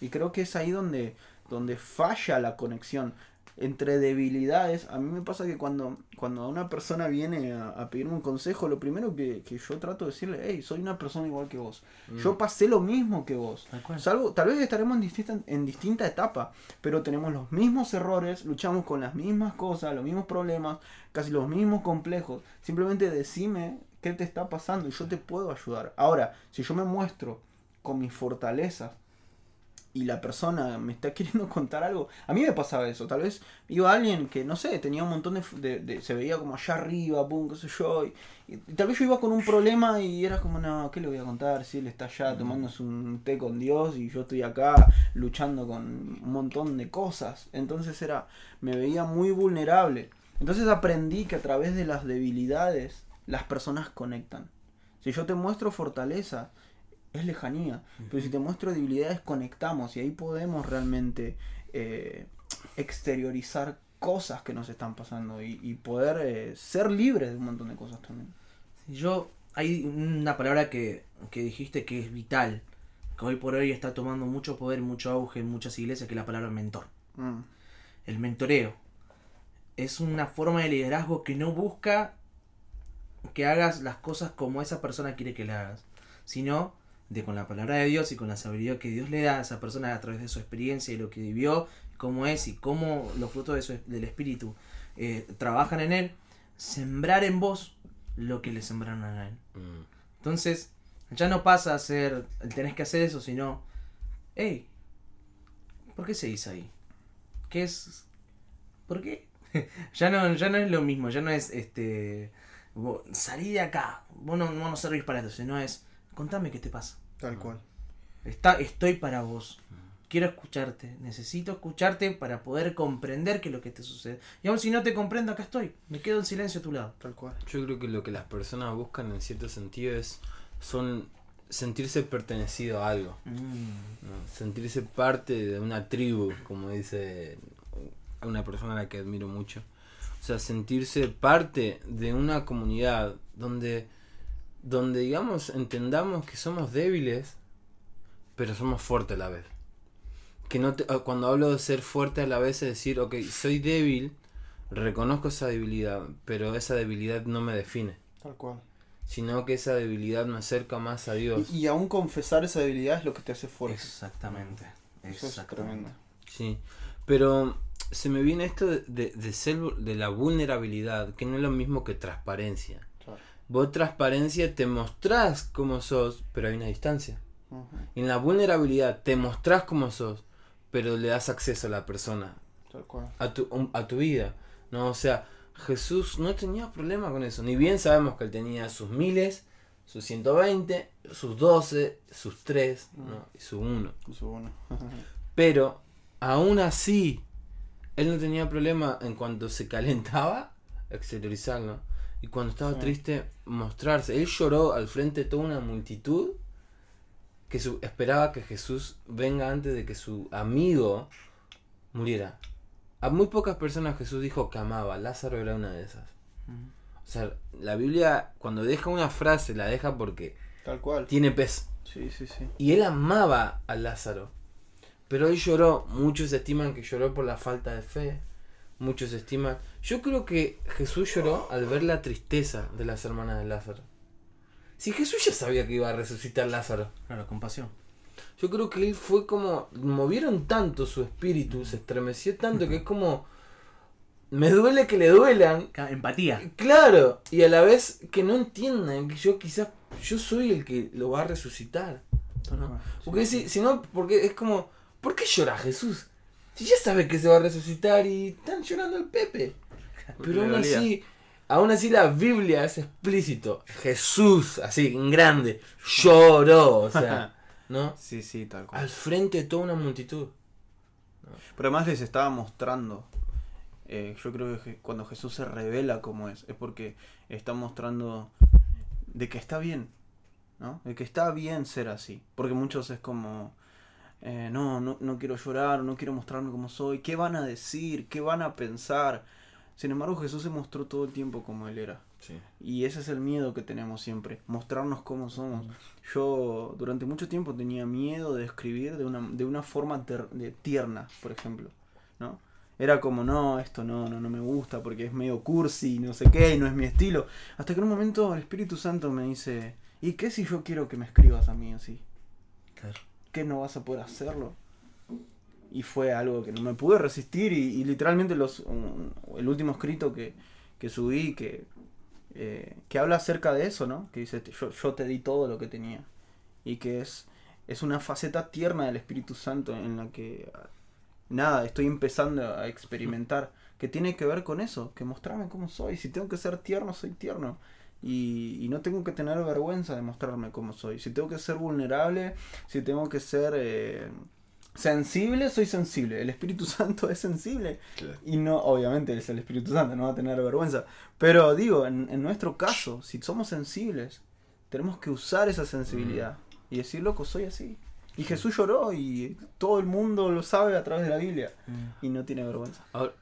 Y creo que es ahí donde, donde falla la conexión entre debilidades. A mí me pasa que cuando, cuando una persona viene a, a pedirme un consejo, lo primero que, que yo trato de decirle, hey, soy una persona igual que vos. Yo pasé lo mismo que vos. Salvo, tal vez estaremos en distinta, en distinta etapa, pero tenemos los mismos errores, luchamos con las mismas cosas, los mismos problemas, casi los mismos complejos. Simplemente decime qué te está pasando y yo te puedo ayudar. Ahora, si yo me muestro con mis fortalezas y la persona me está queriendo contar algo, a mí me pasaba eso. Tal vez iba alguien que, no sé, tenía un montón de. de- de- se veía como allá arriba, pum, qué sé yo. Y, y tal vez yo iba con un problema y era como, no, ¿qué le voy a contar? Si él está allá tomándose un té con Dios y yo estoy acá luchando con un montón de cosas. Entonces era. Me veía muy vulnerable. Entonces aprendí que a través de las debilidades las personas conectan. Si yo te muestro fortaleza, es lejanía. Pero si te muestro debilidades, conectamos y ahí podemos realmente eh, exteriorizar cosas que nos están pasando y, y poder eh, ser libres de un montón de cosas también. Yo, hay una palabra que, que dijiste que es vital, que hoy por hoy está tomando mucho poder, mucho auge en muchas iglesias, que es la palabra mentor. Mm, El mentoreo es una forma de liderazgo que no busca que hagas las cosas como esa persona quiere que las hagas, sino de con la palabra de Dios y con la sabiduría que Dios le da a esa persona a través de su experiencia y lo que vivió, cómo es y cómo los frutos de su- del Espíritu eh, trabajan en él, sembrar en vos lo que le sembraron a él. Mm. Entonces, ya no pasa a ser, tenés que hacer eso, sino, hey, ¿por qué se hizo ahí? ¿Qué es? ¿Por qué? ya, no, ya no es lo mismo, ya no es, este, salí de acá, vos no, vos no servís para esto, sino es, contame qué te pasa. tal cual. Está, estoy para vos. Quiero escucharte. Necesito escucharte para poder comprender qué es lo que te sucede. Y aun si no te comprendo, acá estoy. Me quedo en silencio a tu lado. Tal cual. Yo creo que lo que las personas buscan en cierto sentido es son sentirse pertenecido a algo, Mm. ¿no? sentirse parte de una tribu, como dice una persona a la que admiro mucho. O sea, sentirse parte de una comunidad donde, donde digamos, entendamos que somos débiles, pero somos fuertes a la vez. Que no te- ah, cuando hablo de ser fuerte a la vez es decir, ok, soy débil, reconozco esa debilidad, pero esa debilidad no me define, Tal cual. sino que esa debilidad me acerca más a Dios. Y, y aún confesar esa debilidad es lo que te hace fuerte. Exactamente. Eso es Exactamente. tremendo. Sí, pero se me viene esto de, de, de ser de la vulnerabilidad, que no es lo mismo que transparencia. Claro. Vos transparencia te mostrás como sos, pero hay una distancia. En la vulnerabilidad te mostrás como sos, pero le das acceso a la persona, Tal cual. a tu, a tu vida. ¿no? O sea, Jesús no tenía problema con eso. Ni bien sabemos que él tenía sus miles, sus 120, sus 12, sus 3 ¿no? y su 1. Eso bueno. Pero aún así, él no tenía problema en cuanto se calentaba, exteriorizarlo. Y cuando estaba Sí. triste, mostrarse. Él lloró al frente de toda una multitud que su- esperaba que Jesús venga antes de que su amigo muriera. A muy pocas personas Jesús dijo que amaba. Lázaro era una de esas. O sea, la Biblia cuando deja una frase la deja porque Tal cual. tiene peso. Sí, sí, sí. Y él amaba a Lázaro. Pero él lloró. Muchos estiman que lloró por la falta de fe. Muchos estiman. Yo creo que Jesús lloró al ver la tristeza de las hermanas de Lázaro. Si Jesús ya sabía que iba a resucitar Lázaro. Claro, compasión. Yo creo que él fue como. Movieron tanto su espíritu, se estremeció tanto que es como. Me duele que le duelan. Empatía. Claro, y a la vez que no entiendan que yo quizás. Yo soy el que lo va a resucitar. Porque si, si no, porque es como, ¿por qué llora Jesús? Si ya sabe que se va a resucitar y están llorando el Pepe. Pero aún así, aún así la Biblia es explícito. Jesús, así en grande, lloró, o sea, ¿no? Sí, sí, tal cual. Al frente de toda una multitud. Pero además les estaba mostrando. eh, yo creo que cuando Jesús se revela como es, es porque está mostrando de que está bien, ¿no? De que está bien ser así. Porque muchos es como, eh, no, no, no quiero llorar, no quiero mostrarme como soy. ¿Qué van a decir? ¿Qué van a pensar? Sin embargo, Jesús se mostró todo el tiempo como Él era. Y ese es el miedo que tenemos siempre, mostrarnos cómo somos. Yo durante mucho tiempo tenía miedo de escribir de una, de una forma ter- de tierna, por ejemplo, ¿no? Era como, no, esto no, no, no me gusta porque es medio cursi, no sé qué, no es mi estilo. Hasta que en un momento el Espíritu Santo me dice, ¿y qué si yo quiero que me escribas a mí así? Claro. ¿Qué no vas a poder hacerlo? Y fue algo que no me pude resistir y, literalmente los, el último escrito que, que subí, que, eh, que habla acerca de eso, ¿no? Que dice, yo, yo te di todo lo que tenía. Y que es, es una faceta tierna del Espíritu Santo en la que, nada, estoy empezando a experimentar, que tiene que ver con eso, que mostrarme cómo soy. Si tengo que ser tierno, soy tierno. Y, y no tengo que tener vergüenza de mostrarme cómo soy. Si tengo que ser vulnerable, si tengo que ser eh, sensible, soy sensible. El Espíritu Santo es sensible. Y no, obviamente es el Espíritu Santo, no va a tener vergüenza. Pero digo, en, en nuestro caso, si somos sensibles, tenemos que usar esa sensibilidad. Y decir, loco, soy así. Y Jesús lloró y todo el mundo lo sabe a través de la Biblia. Y no tiene vergüenza. Ahora,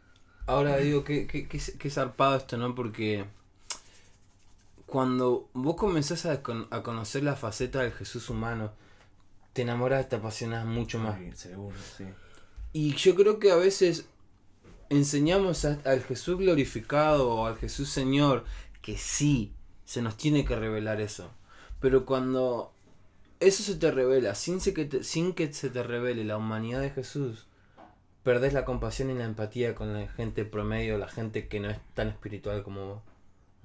Ahora digo, qué, qué, qué, qué zarpado esto, ¿no? Porque cuando vos comenzás a, con- a conocer la faceta del Jesús humano, te enamoras, te apasionas mucho más. Ay, seguro, sí. Y yo creo que a veces enseñamos a- al Jesús glorificado o al Jesús Señor que sí, se nos tiene que revelar eso. Pero cuando eso se te revela, sin, se que te- sin que se te revele la humanidad de Jesús, perdés la compasión y la empatía con la gente promedio, la gente que no es tan espiritual como vos.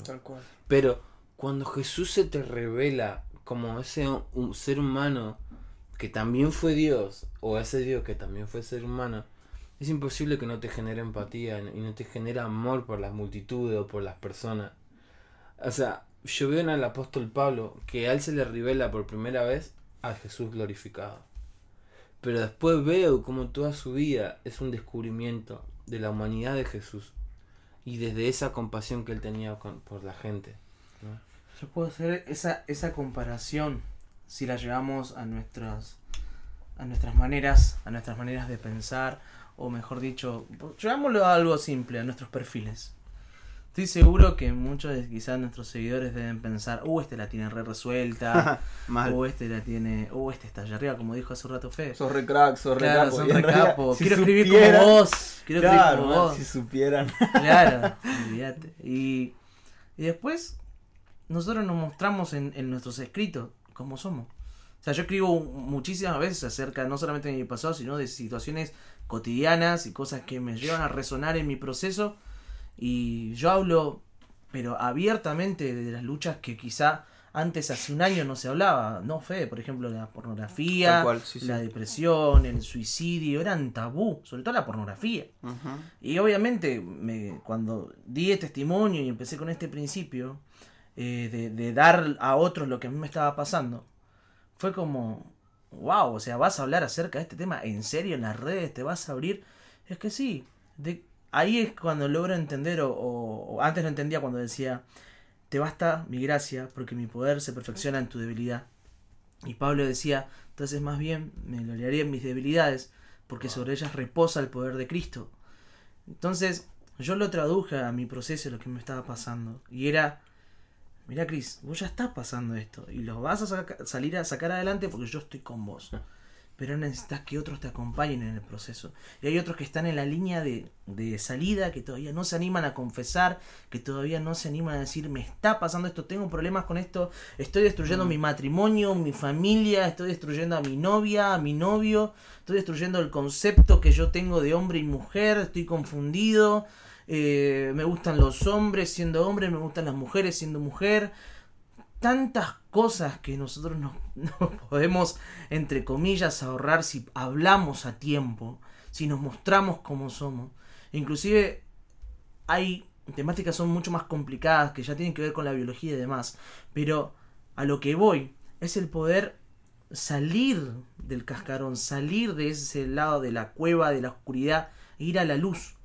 Tal cual. Pero cuando Jesús se te revela como ese ser humano que también fue Dios, o ese Dios que también fue ser humano, es imposible que no te genere empatía y no te genere amor por las multitudes o por las personas. O sea, yo veo en el apóstol Pablo que a él se le revela por primera vez a Jesús glorificado. Pero después veo como toda su vida es un descubrimiento de la humanidad de Jesús y desde esa compasión que él tenía con- por la gente. Yo puedo hacer esa, esa comparación si la llevamos a nuestras a nuestras maneras, a nuestras maneras de pensar, o mejor dicho, llevámoslo a algo simple, a nuestros perfiles. Estoy seguro que muchos de quizás nuestros seguidores deben pensar, uh, este la tiene re resuelta, Mal. uh, este la tiene, uh, este está allá arriba, como dijo hace un rato Fe. Sos re crack, sos re Claro, capo. son re capo. si Quiero escribir supieran- como vos. Quiero Claro, escribir como man, vos. si supieran. Claro, olvídate. Y, y después nosotros nos mostramos en, en nuestros escritos como somos. O sea, yo escribo muchísimas veces acerca no solamente de mi pasado, sino de situaciones cotidianas y cosas que me llevan a resonar en mi proceso. Y yo hablo, pero abiertamente, de las luchas que quizá antes, hace un año, no se hablaba. No, Fede, por ejemplo, la pornografía, cual, sí, sí. la depresión, el suicidio, eran tabú, sobre todo la pornografía. Ujú. Y obviamente, me, cuando di testimonio y empecé con este principio eh, de, de dar a otros lo que a mí me estaba pasando, fue como, wow, o sea, vas a hablar acerca de este tema en serio en las redes, te vas a abrir. Es que sí, de, ahí es cuando logro entender, o, o- o antes lo entendía cuando decía, te basta mi gracia, porque mi poder se perfecciona en tu debilidad. Y Pablo decía, entonces más bien me gloriaría en mis debilidades, porque sobre ellas reposa el poder de Cristo. Entonces, yo lo traduje a mi proceso, lo que me estaba pasando. Y era, mira Cris, vos ya estás pasando esto. Y lo vas a saca- salir a sacar adelante porque yo estoy con vos. Pero necesitas que otros te acompañen en el proceso. Y hay otros que están en la línea de, de salida, que todavía no se animan a confesar, que todavía no se animan a decir, me está pasando esto, tengo problemas con esto, estoy destruyendo mi matrimonio, mi familia, estoy destruyendo a mi novia, a mi novio, estoy destruyendo el concepto que yo tengo de hombre y mujer, estoy confundido, eh, me gustan los hombres siendo hombre, me gustan las mujeres siendo mujer. Tantas cosas que nosotros nos, nos podemos, entre comillas, ahorrar si hablamos a tiempo, si nos mostramos como somos. Inclusive hay temáticas son mucho más complicadas que ya tienen que ver con la biología y demás, pero a lo que voy es el poder salir del cascarón, salir de ese lado de la cueva, de la oscuridad, e ir a la luz.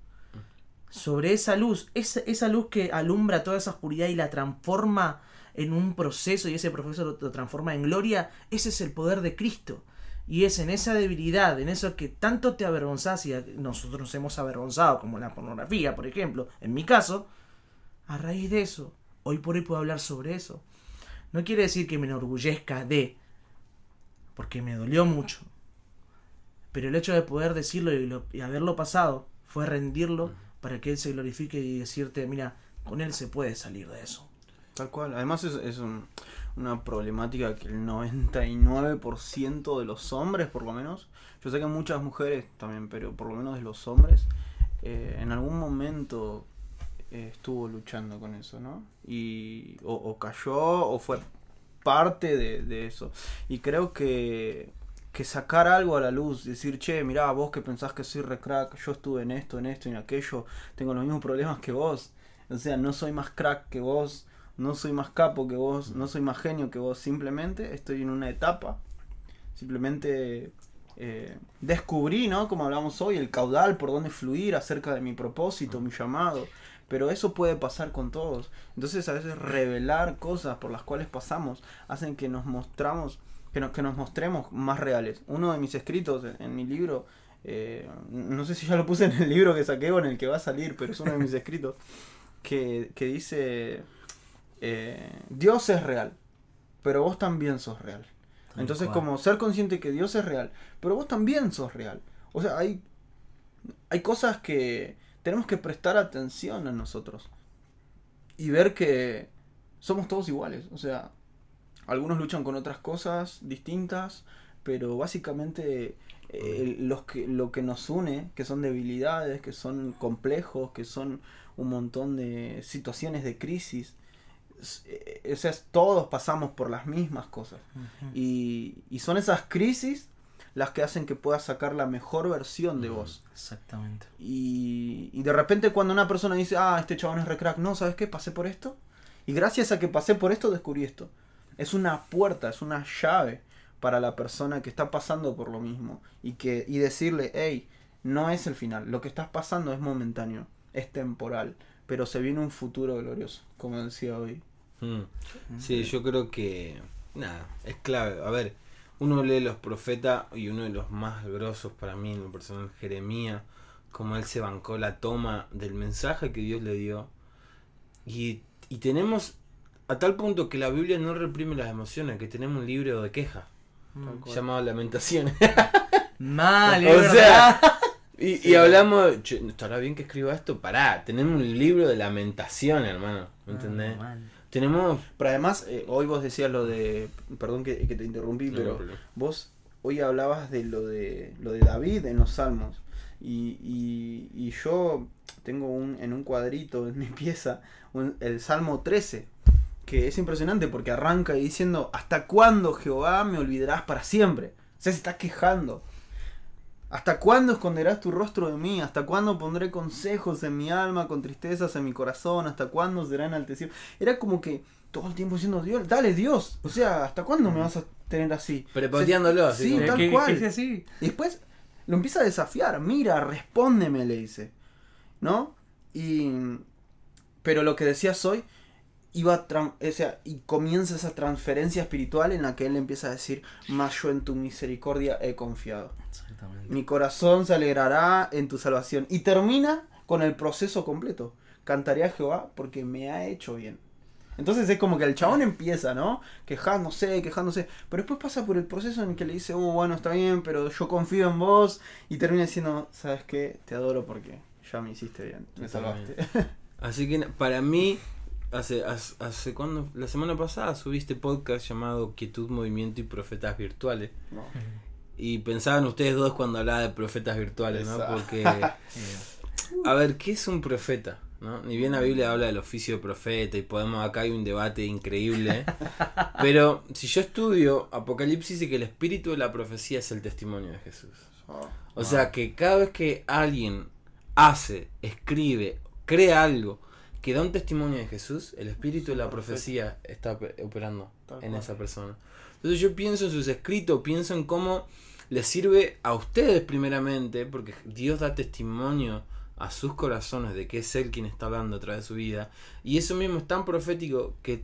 Sobre esa luz, esa, esa luz que alumbra toda esa oscuridad y la transforma en un proceso y ese proceso lo, transforma en gloria, ese es el poder de Cristo. Y es en esa debilidad, en eso que tanto te avergonzás y nosotros nos hemos avergonzado, como la pornografía, por ejemplo, en mi caso, a raíz de eso, hoy por hoy puedo hablar sobre eso. No quiere decir que me enorgullezca de, porque me dolió mucho. Pero el hecho de poder decirlo y, lo- y haberlo pasado fue rendirlo para que Él se glorifique y decirte, mira, con Él se puede salir de eso. Tal cual. Además es, es un- una problemática que el 99% de los hombres, por lo menos, yo sé que muchas mujeres también, pero por lo menos de los hombres, eh, en algún momento eh, estuvo luchando con eso, ¿no? Y o, cayó o fue parte de eso. Y creo que, que sacar algo a la luz, decir, che, mirá, vos que pensás que soy re crack, yo estuve en esto, en esto en aquello, tengo los mismos problemas que vos. O sea, no soy más crack que vos, no soy más capo que vos, no soy más genio que vos, simplemente estoy en una etapa. Simplemente eh, descubrí, ¿no? Como hablamos hoy, el caudal por donde fluir acerca de mi propósito, mi llamado. Pero eso puede pasar con todos. Entonces a veces revelar cosas por las cuales pasamos hacen que nos mostramos, que nos, que nos mostremos más reales. Uno de mis escritos en, mi libro eh, no sé si ya lo puse en el libro que saqué o en el que va a salir, pero es uno de mis escritos, que, que dice, eh, Dios es real, pero vos también sos real. Entonces, como ser consciente que Dios es real, pero vos también sos real. O sea, hay, hay cosas que tenemos que prestar atención a nosotros y ver que somos todos iguales. O sea, algunos luchan con otras cosas distintas, pero básicamente eh, los que, lo que nos une, que son debilidades, que son complejos, que son un montón de situaciones de crisis, eh, o sea, todos pasamos por las mismas cosas. Y son esas crisis las que hacen que puedas sacar la mejor versión de Mm. vos. Exactamente. Y, y de repente cuando una persona dice, ah, este chabón es recrack, no, ¿sabes qué? Pasé por esto. Y gracias a que pasé por esto descubrí esto. Es una puerta, es una llave para la persona que está pasando por lo mismo. Y, que, y decirle, hey, no es el final. Lo que estás pasando es momentáneo, es temporal. Pero se viene un futuro glorioso, como decía hoy. Mm. Sí, yo creo que. Nada, es clave. A ver, uno lee los profetas y uno de los más grosos para mí en lo personal, Jeremías, como él se bancó la toma del mensaje que Dios le dio. Y, y tenemos a tal punto que la Biblia no reprime las emociones, que tenemos un libro de quejas Tal cual. llamado Lamentaciones. Mal, O es verdad. sea, y, y hablamos, "Che, ¿estará bien que escriba esto? Pará, tenemos un libro de lamentaciones, hermano. ¿Me entendés? Ah, mal. Tenemos. Pero además, eh, hoy vos decías lo de. Perdón que, que te interrumpí, No, pero no vos hoy hablabas de lo de lo de David en los Salmos. Y, y, y yo tengo un, en un cuadrito en mi pieza un- el Salmo 13, que es impresionante porque arranca diciendo, ¿hasta cuándo Jehová me olvidarás para siempre? O sea, se está quejando. ¿Hasta cuándo esconderás tu rostro de mí? ¿Hasta cuándo pondré consejos en mi alma, con tristezas en mi corazón? ¿Hasta cuándo será enaltecido? Era como que todo el tiempo diciendo, Dios, dale Dios. O sea, ¿hasta cuándo me vas a tener así? Prepoteándolo, así Sí, como- Eh, tal ¿qué- cual. qué es así? Y después lo empieza a desafiar. Mira, respóndeme, le dice. ¿No? Y. Pero lo que decías hoy. Iba o sea, y comienza esa transferencia espiritual en la que él empieza a decir, más yo en tu misericordia he confiado. Exactamente. Mi corazón se alegrará en tu salvación. Y termina con el proceso completo. Cantaré a Jehová porque me ha hecho bien. Entonces es como que el chabón empieza, ¿no? Quejándose, quejándose. Pero después pasa por el proceso en el que le dice, oh, bueno, está bien, pero yo confío en vos. Y termina diciendo, ¿sabes qué? Te adoro porque ya me hiciste bien. Me salvaste. Así que para mí, hace, hace, hace cuando, la semana pasada subiste podcast llamado Quietud, Movimiento y Profetas Virtuales. No. Y pensaban ustedes dos cuando hablaba de profetas virtuales, ¿no? Porque, a ver, ¿qué es un profeta? ¿no? Ni bien la Biblia habla del oficio de profeta y podemos, acá hay un debate increíble. Pero si yo estudio Apocalipsis dice que el espíritu de la profecía es el testimonio de Jesús. Oh. O sea que cada vez que alguien hace, escribe, crea algo que da un testimonio de Jesús, el espíritu de la profecía está ope- operando en esa persona. Entonces yo pienso en sus escritos, pienso en cómo les sirve a ustedes primeramente, porque Dios da testimonio a sus corazones de que es Él quien está hablando a través de su vida. Y eso mismo es tan profético que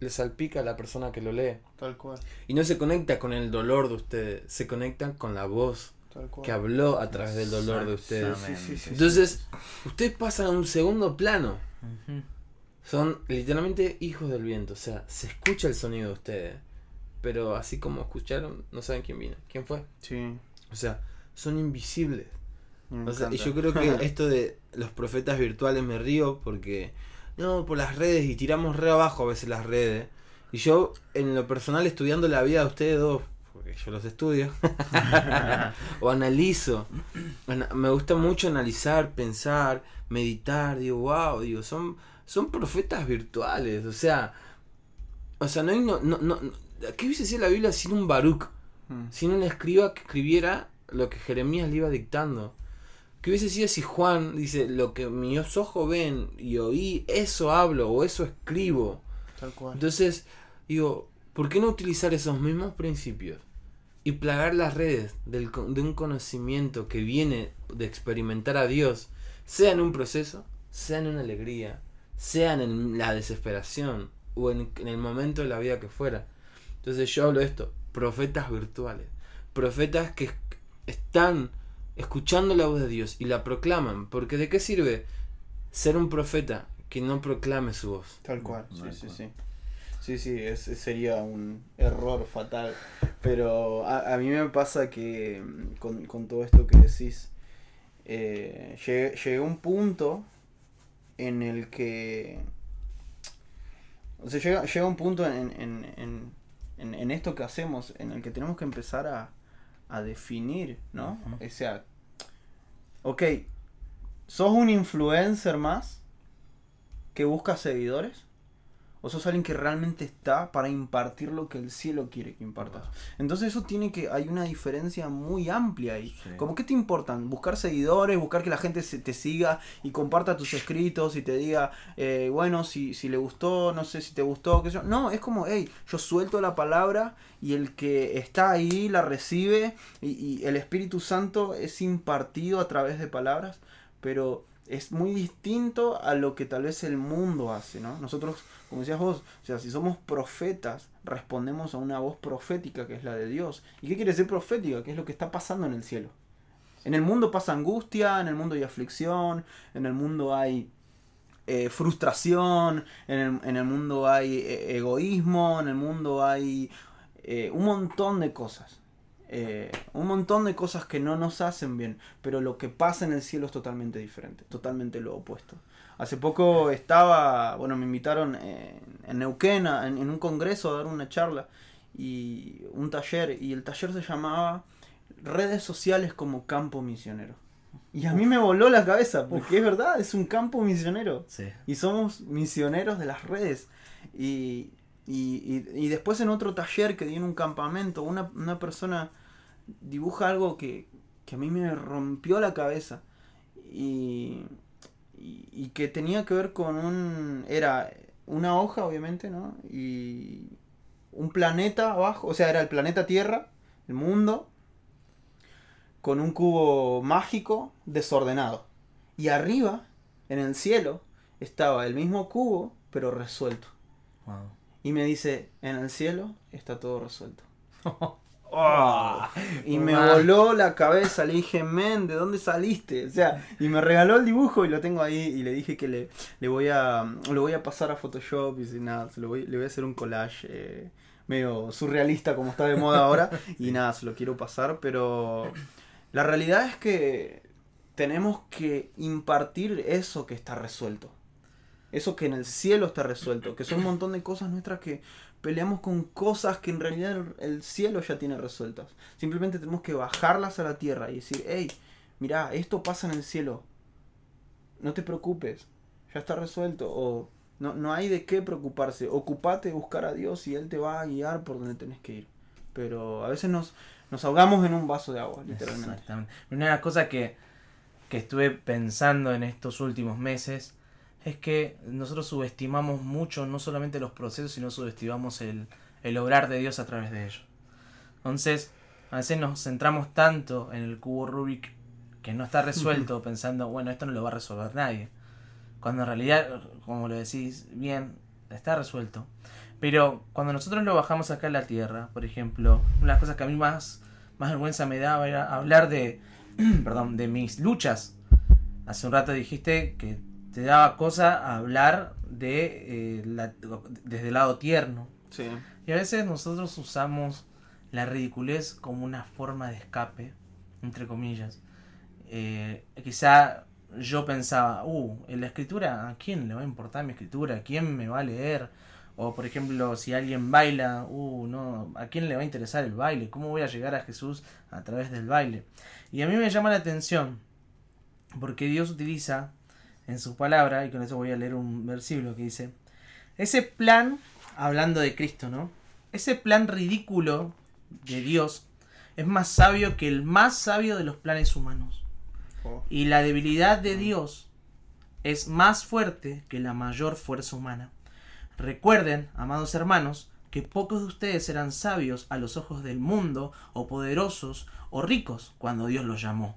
le salpica a la persona que lo lee. Tal cual. Y no se conecta con el dolor de ustedes, se conectan con la voz. Que habló a través del dolor de ustedes. Sí, sí, sí. Entonces, ustedes pasan a un segundo plano. Son literalmente hijos del viento. O sea, se escucha el sonido de ustedes. Pero así como escucharon, no saben quién vino. ¿Quién fue? Sí. O sea, son invisibles. O sea, y yo creo que esto de los profetas virtuales me río porque. No, por las redes y tiramos re abajo a veces las redes. Y yo, en lo personal, estudiando la vida de ustedes dos, porque yo los estudio, o analizo. ana- Me gusta mucho analizar, pensar, meditar. Digo, wow, digo, son, son profetas virtuales. O sea, o sea, no hay. No, no, no, ¿Qué hubiese sido la Biblia sin un Baruch? Mm. sin un escriba que escribiera lo que Jeremías le iba dictando. ¿Qué hubiese sido si Juan dice lo que mis ojos ven y oí, eso hablo o eso escribo? Tal cual. Entonces, digo, ¿por qué no utilizar esos mismos principios y plagar las redes del de un conocimiento que viene de experimentar a Dios, sea en un proceso, sea en una alegría, sea en la desesperación o en, en el momento de la vida que fuera? Entonces yo hablo de esto, profetas virtuales, profetas que están escuchando la voz de Dios y la proclaman. Porque ¿de qué sirve ser un profeta que no proclame su voz? Tal cual, sí, sí, sí. Sí, sí, ese sería un error fatal. Pero a, a mí me pasa que mm, con, con todo esto que decís, eh, llegué, llegué a un punto en el que... O sea, llega, llega un punto en, en, en, en, en esto que hacemos en el que tenemos que empezar a, a definir, ¿no? Ujú. O sea, ok, ¿sos un influencer más que busca seguidores? ¿O sos alguien que realmente está para impartir lo que el cielo quiere que impartas? Entonces eso tiene que... Hay una diferencia muy amplia ahí. Sí. Como que te importan? Buscar seguidores, buscar que la gente se- te siga y comparta tus escritos y te diga, eh, bueno, si, si le gustó, no sé si te gustó, qué sé yo. No, es como, hey, yo suelto la palabra y el que está ahí la recibe y, y el Espíritu Santo es impartido a través de palabras, pero es muy distinto a lo que tal vez el mundo hace, ¿no? Nosotros, como decías vos, o sea, si somos profetas, respondemos a una voz profética que es la de Dios. ¿Y qué quiere decir profética? ¿Qué es lo que está pasando en el cielo? En el mundo pasa angustia, en el mundo hay aflicción, en el mundo hay eh, frustración, en el, en el mundo hay eh, egoísmo, en el mundo hay eh, un montón de cosas. Eh, un montón de cosas que no nos hacen bien, pero lo que pasa en el cielo es totalmente diferente, totalmente lo opuesto. Hace poco estaba, bueno, me invitaron eh, en Neuquén en, en un congreso a dar una charla y un taller, y el taller se llamaba Redes sociales como campo misionero. Y a mí me voló la cabeza, porque es verdad, es un campo misionero. Sí. Y somos misioneros de las redes. Y, y, y- y después en otro taller que di en un campamento, una, una persona dibuja algo que, que a mí me rompió la cabeza. Y, y, y que tenía que ver con un... Era una hoja, obviamente, ¿no? Y un planeta abajo, o sea, era el planeta Tierra, el mundo, con un cubo mágico desordenado. Y arriba, en el cielo, estaba el mismo cubo, pero resuelto. Wow. Y me dice, en el cielo está todo resuelto. ¡Ah! Y me voló la cabeza, le dije, men, ¿de dónde saliste? O sea, y me regaló el dibujo y lo tengo ahí y le dije que le, le voy a lo voy a pasar a Photoshop y si nada, se lo voy, le voy a hacer un collage eh, medio surrealista como está de moda ahora y nada, se lo quiero pasar, pero la realidad es que tenemos que impartir eso que está resuelto. Eso que en el cielo está resuelto, que son un montón de cosas nuestras que peleamos con cosas que en realidad el, el cielo ya tiene resueltas. Simplemente tenemos que bajarlas a la tierra y decir, hey, mirá, esto pasa en el cielo. No te preocupes, ya está resuelto. O no, no hay de qué preocuparse. Ocupate de buscar a Dios y Él te va a guiar por donde tenés que ir. Pero a veces nos, nos ahogamos en un vaso de agua, literalmente. Exactamente. Una de las cosas que, que estuve pensando en estos últimos meses es que nosotros subestimamos mucho no solamente los procesos, sino subestimamos el, el obrar de Dios a través de ellos. Entonces, a veces nos centramos tanto en el cubo Rubik que no está resuelto pensando, bueno, esto no lo va a resolver nadie. Cuando en realidad, como lo decís bien, está resuelto. Pero cuando nosotros lo bajamos acá a la tierra, por ejemplo, una de las cosas que a mí más, más vergüenza me daba era hablar de, perdón, de mis luchas. Hace un rato dijiste que te daba cosa hablar de, eh, la- desde el lado tierno. Sí. Y a veces nosotros usamos la ridiculez como una forma de escape, entre comillas. Eh, quizá yo pensaba, uh, en la escritura, ¿a quién le va a importar mi escritura? ¿A quién me va a leer? O por ejemplo, si alguien baila, uh, no, ¿a quién le va a interesar el baile? ¿Cómo voy a llegar a Jesús a través del baile? Y a mí me llama la atención, porque Dios utiliza en su palabra, y con eso voy a leer un versículo que dice, ese plan, hablando de Cristo, ¿no? Ese plan ridículo de Dios es más sabio que el más sabio de los planes humanos. Oh. Y la debilidad de Dios es más fuerte que la mayor fuerza humana. Recuerden, amados hermanos, que pocos de ustedes eran sabios a los ojos del mundo, o poderosos, o ricos, cuando Dios los llamó.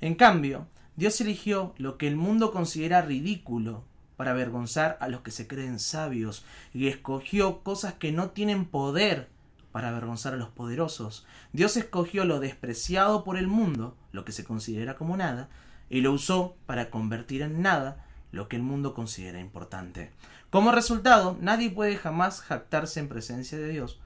En cambio, Dios eligió lo que el mundo considera ridículo para avergonzar a los que se creen sabios, y escogió cosas que no tienen poder para avergonzar a los poderosos. Dios escogió lo despreciado por el mundo, lo que se considera como nada, y lo usó para convertir en nada lo que el mundo considera importante. Como resultado, nadie puede jamás jactarse en presencia de Dios.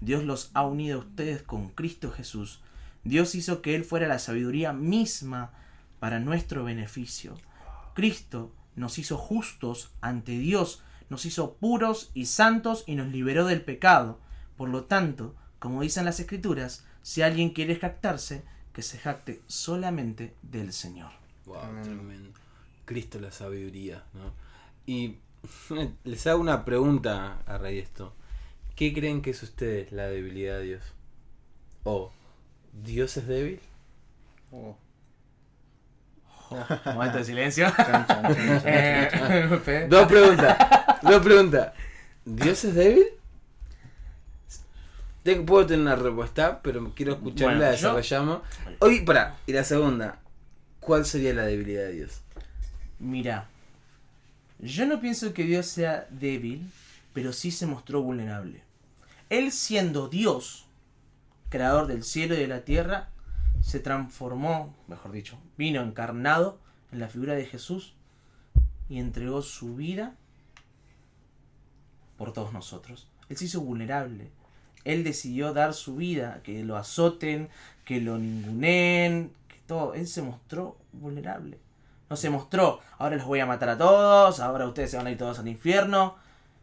Dios los ha unido a ustedes con Cristo Jesús. Dios hizo que Él fuera la sabiduría misma para nuestro beneficio. Cristo nos hizo justos ante Dios, nos hizo puros y santos y nos liberó del pecado. Por lo tanto, como dicen las Escrituras, si alguien quiere jactarse, que se jacte solamente del Señor. Wow, tremendo. Cristo la sabiduría, ¿no? Y les hago una pregunta a raíz de esto. ¿Qué creen que es ustedes la debilidad de Dios? ¿O Dios es débil? Oh. Momento de silencio. Eh. Dos preguntas. Dos preguntas. ¿Dios es débil? Tengo- puedo tener una respuesta, pero quiero escucharla, Bueno, desarrollamos. Hoy, para, y la segunda. ¿Cuál sería la debilidad de Dios? Mira, yo no pienso que Dios sea débil, pero sí se mostró vulnerable. Él siendo Dios, creador del cielo y de la tierra, se transformó, mejor dicho, vino encarnado en la figura de Jesús y entregó su vida por todos nosotros. Él se hizo vulnerable. Él decidió dar su vida, que lo azoten, que lo ninguneen, que todo. Él se mostró vulnerable. No se mostró, ahora los voy a matar a todos, ahora ustedes se van a ir todos al infierno.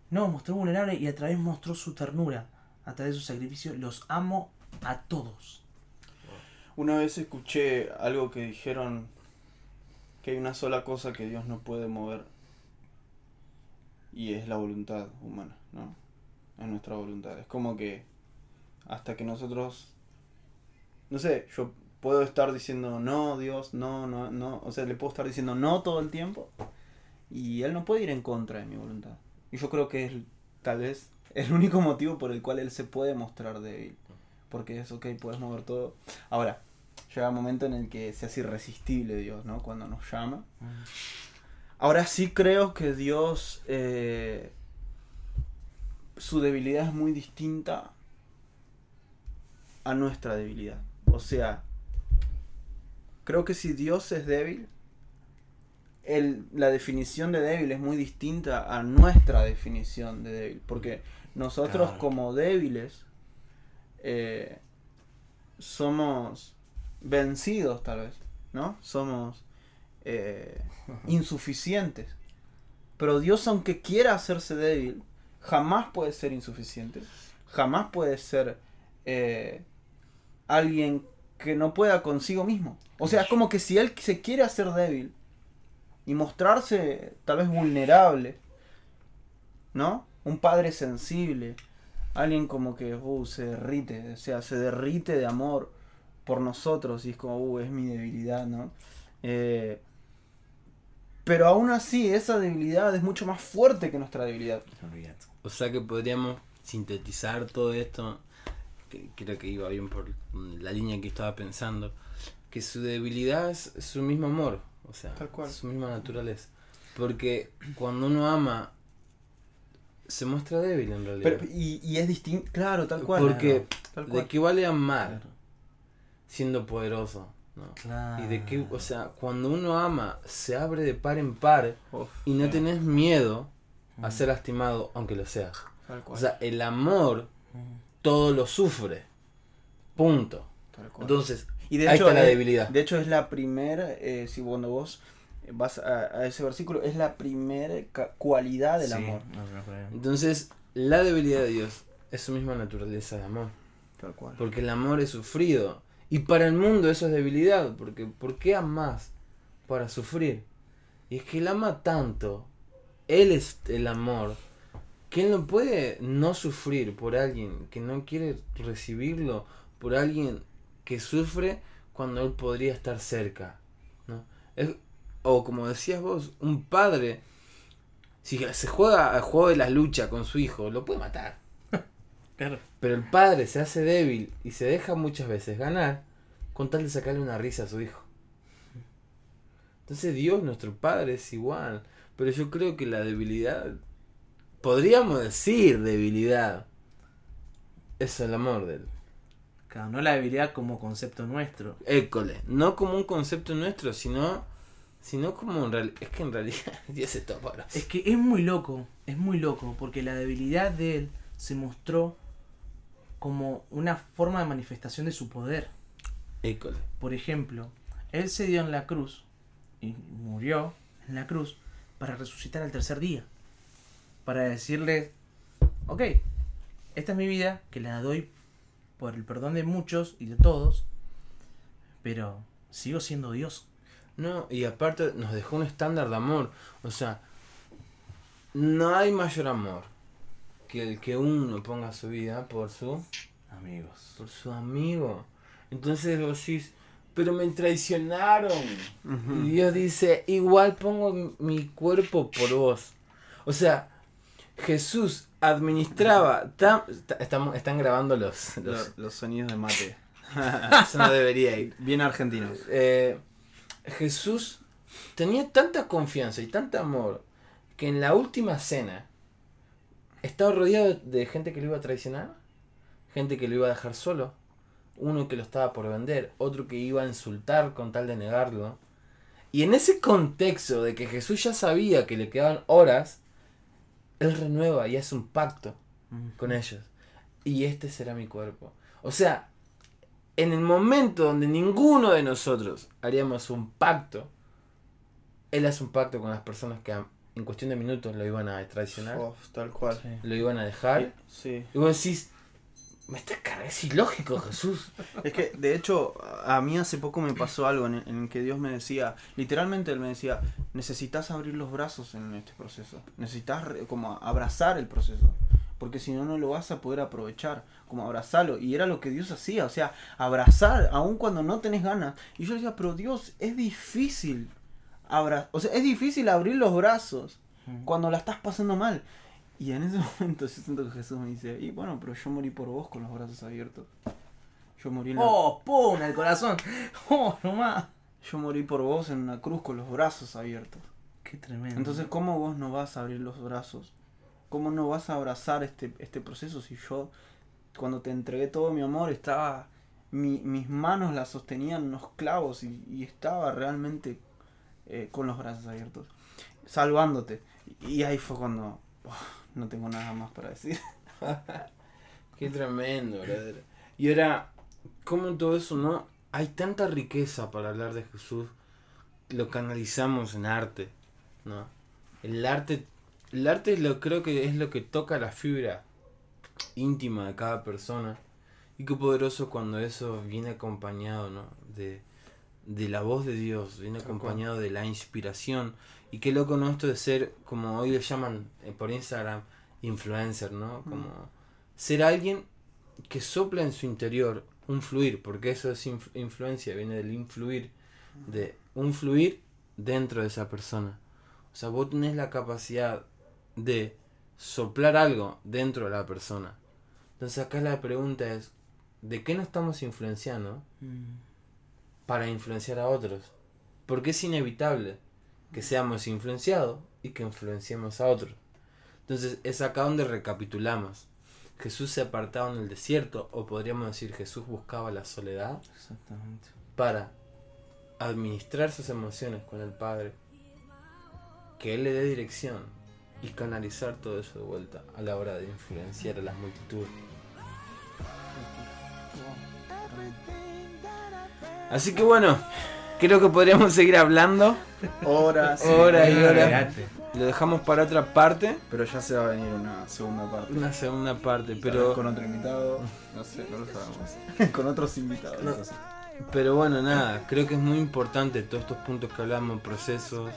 No, mostró vulnerable y a través mostró su ternura. A través de su sacrificio los amo a todos. Una vez escuché algo que dijeron que hay una sola cosa que Dios no puede mover y es la voluntad humana, ¿no? Es nuestra voluntad. Es como que hasta que nosotros, no sé, yo puedo estar diciendo no, Dios, no, no, no, o sea, le puedo estar diciendo no todo el tiempo y Él no puede ir en contra de mi voluntad. Y yo creo que es tal vez el único motivo por el cual Él se puede mostrar débil. Porque es ok, puedes mover todo. Ahora, llega un momento en el que se hace irresistible Dios, ¿no? Cuando nos llama. Ahora sí creo que Dios, eh, su debilidad es muy distinta a nuestra debilidad. O sea, creo que si Dios es débil, el- la definición de débil es muy distinta a nuestra definición de débil. Porque nosotros Claro. como débiles eh, somos vencidos tal vez, ¿no? Somos eh, insuficientes. Pero Dios, aunque quiera hacerse débil, jamás puede ser insuficiente. Jamás puede ser eh, alguien que no pueda consigo mismo. O sea, es como que si Él se quiere hacer débil y mostrarse tal vez vulnerable, ¿no? Un padre sensible, alguien como que uh, se derrite, o sea, se derrite de amor por nosotros y es como, uh, es mi debilidad, ¿no? Eh, pero aún así, esa debilidad es mucho más fuerte que nuestra debilidad. O sea que podríamos sintetizar todo esto, que creo que iba bien por la línea que estaba pensando, que su debilidad es su mismo amor, o sea, Tal cual. su misma naturaleza. Porque cuando uno ama, se muestra débil en realidad. Pero, y, y es distinto, claro, tal cual. Porque Tal de qué vale amar Claro. siendo poderoso, ¿no? Claro. Y de qué, o sea, cuando uno ama, se abre de par en par Uf, y no tenés miedo a ser lastimado, aunque lo seas. tal O cual, sea, el amor Mm. todo lo sufre. Punto. tal cual. Entonces, Y de ahí hecho, está la debilidad. De hecho, es la primera, eh, si cuando vos vas a, a ese versículo, es la primera cualidad del Sí, amor. no, no, no, no. Entonces, la debilidad de Dios es su misma naturaleza de amor. Tal cual. Porque el amor es sufrido. Y para el mundo eso es debilidad. Porque ¿por qué amas para sufrir? Y es que él ama tanto. Él es el amor. Que él no puede no sufrir por alguien que no quiere recibirlo. Por alguien que sufre cuando él podría estar cerca. ¿no? Es, o como decías vos, un padre. Si se juega al juego de la lucha con su hijo, lo puede matar. Claro. Pero el padre se hace débil y se deja muchas veces ganar con tal de sacarle una risa a su hijo. Entonces Dios, nuestro Padre, es igual. Pero yo creo que la debilidad, podríamos decir debilidad, es el amor de él. Claro, no la debilidad como concepto nuestro. École, no como un concepto nuestro, sino, sino como en realidad, es que en realidad Dios es todo para Es que es muy loco, es muy loco, porque la debilidad de él se mostró como una forma de manifestación de su poder. École. Por ejemplo, él se dio en la cruz y murió en la cruz para resucitar al tercer día. Para decirle, ok, esta es mi vida, que la doy por el perdón de muchos y de todos, pero sigo siendo Dios. No, y aparte nos dejó un estándar de amor. O sea, no hay mayor amor que el que uno ponga su vida por su, Amigos. por su amigo. Entonces vos decís, pero me traicionaron. Y Dios dice, igual pongo mi cuerpo por vos. O sea, Jesús administraba... estamos, están grabando los... los Los, los sonidos de mate. eso no debería ir. Bien argentinos. Eh, Jesús tenía tanta confianza y tanto amor que en la última cena estaba rodeado de gente que lo iba a traicionar, gente que lo iba a dejar solo, uno que lo estaba por vender, otro que iba a insultar con tal de negarlo. Y en ese contexto de que Jesús ya sabía que le quedaban horas, él renueva y hace un pacto con ellos. Y este será mi cuerpo. O sea, en el momento donde ninguno de nosotros haríamos un pacto, él hace un pacto con las personas que a- en cuestión de minutos lo iban a traicionar, Uf, tal cual. lo iban a dejar. Sí. Y vos decís, me está cargando, es ilógico Jesús. Es que, de hecho, a mí hace poco me pasó algo en el, en el que Dios me decía, literalmente Él me decía, necesitas abrir los brazos en este proceso, necesitas como abrazar el proceso, porque si no, no lo vas a poder aprovechar, como abrazarlo, y era lo que Dios hacía, o sea, abrazar, aun cuando no tenés ganas, y yo decía, pero Dios, es difícil, abra o sea, es difícil abrir los brazos cuando la estás pasando mal. Y en ese momento yo siento que Jesús me dice, y bueno, pero yo morí por vos con los brazos abiertos. Yo morí en la- Oh, ¡pum! El corazón. Oh, nomás. Yo morí por vos en una cruz con los brazos abiertos. Qué tremendo. Entonces, ¿cómo vos no vas a abrir los brazos? ¿Cómo no vas a abrazar este, este proceso si yo, cuando te entregué todo mi amor, estaba... mi- mis manos las sostenían unos clavos y, estaba realmente eh, con los brazos abiertos, salvándote. Y ahí fue cuando... no tengo nada más para decir. Qué tremendo, brother. Y ahora, ¿cómo todo eso no? Hay tanta riqueza para hablar de Jesús. Lo canalizamos en arte, ¿no? El arte, el arte lo creo que es lo que toca la fibra íntima de cada persona. Y qué poderoso cuando eso viene acompañado, ¿no? De, de la voz de Dios, viene Tal cual. acompañado de la inspiración. Y qué loco, ¿no? Esto de ser, como hoy le llaman eh, por Instagram, influencer, ¿no? Como ser alguien que sopla en su interior un fluir, porque eso es inf- influencia, viene del influir, de un fluir dentro de esa persona. O sea, vos tenés la capacidad de soplar algo dentro de la persona. Entonces acá la pregunta es, ¿de qué nos estamos influenciando Mm. para influenciar a otros? Porque es inevitable que seamos influenciados y que influenciemos a otros. Entonces es acá donde recapitulamos. Jesús se apartaba en el desierto, o podríamos decir Jesús buscaba la soledad Exactamente. para administrar sus emociones con el Padre, que Él le dé dirección y canalizar todo eso de vuelta a la hora de influenciar a las multitudes. Así que bueno, creo que podríamos seguir hablando, Horas. Horas y horas. Lo dejamos para otra parte, Pero ya se va a venir una segunda parte. una segunda parte, Pero pero... con otro invitado, no sé, no lo sabemos. con otros invitados. No. Pero bueno, nada, creo que es muy importante todos estos puntos que hablamos, procesos,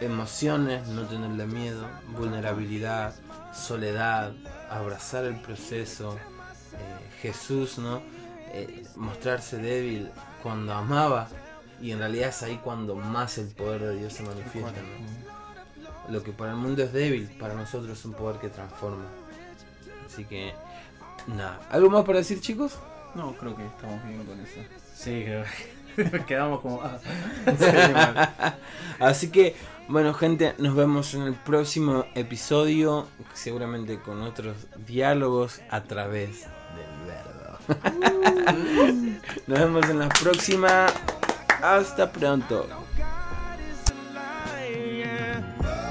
emociones, no tenerle miedo, vulnerabilidad, soledad, abrazar el proceso, eh, Jesús, ¿no? Eh, mostrarse débil cuando amaba y en realidad es ahí cuando más el poder de Dios se manifiesta, ¿no? Lo que para el mundo es débil, para nosotros es un poder que transforma. Así que, nada, ¿algo más para decir chicos? No, creo que estamos bien con eso. Sí, creo que quedamos como. ah. Así que, bueno, gente, nos vemos en el próximo episodio, seguramente con otros diálogos a través del Nos vemos en la próxima. Hasta pronto.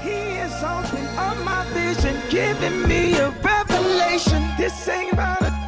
He is open up my vision, giving me a revelation. This ain't about a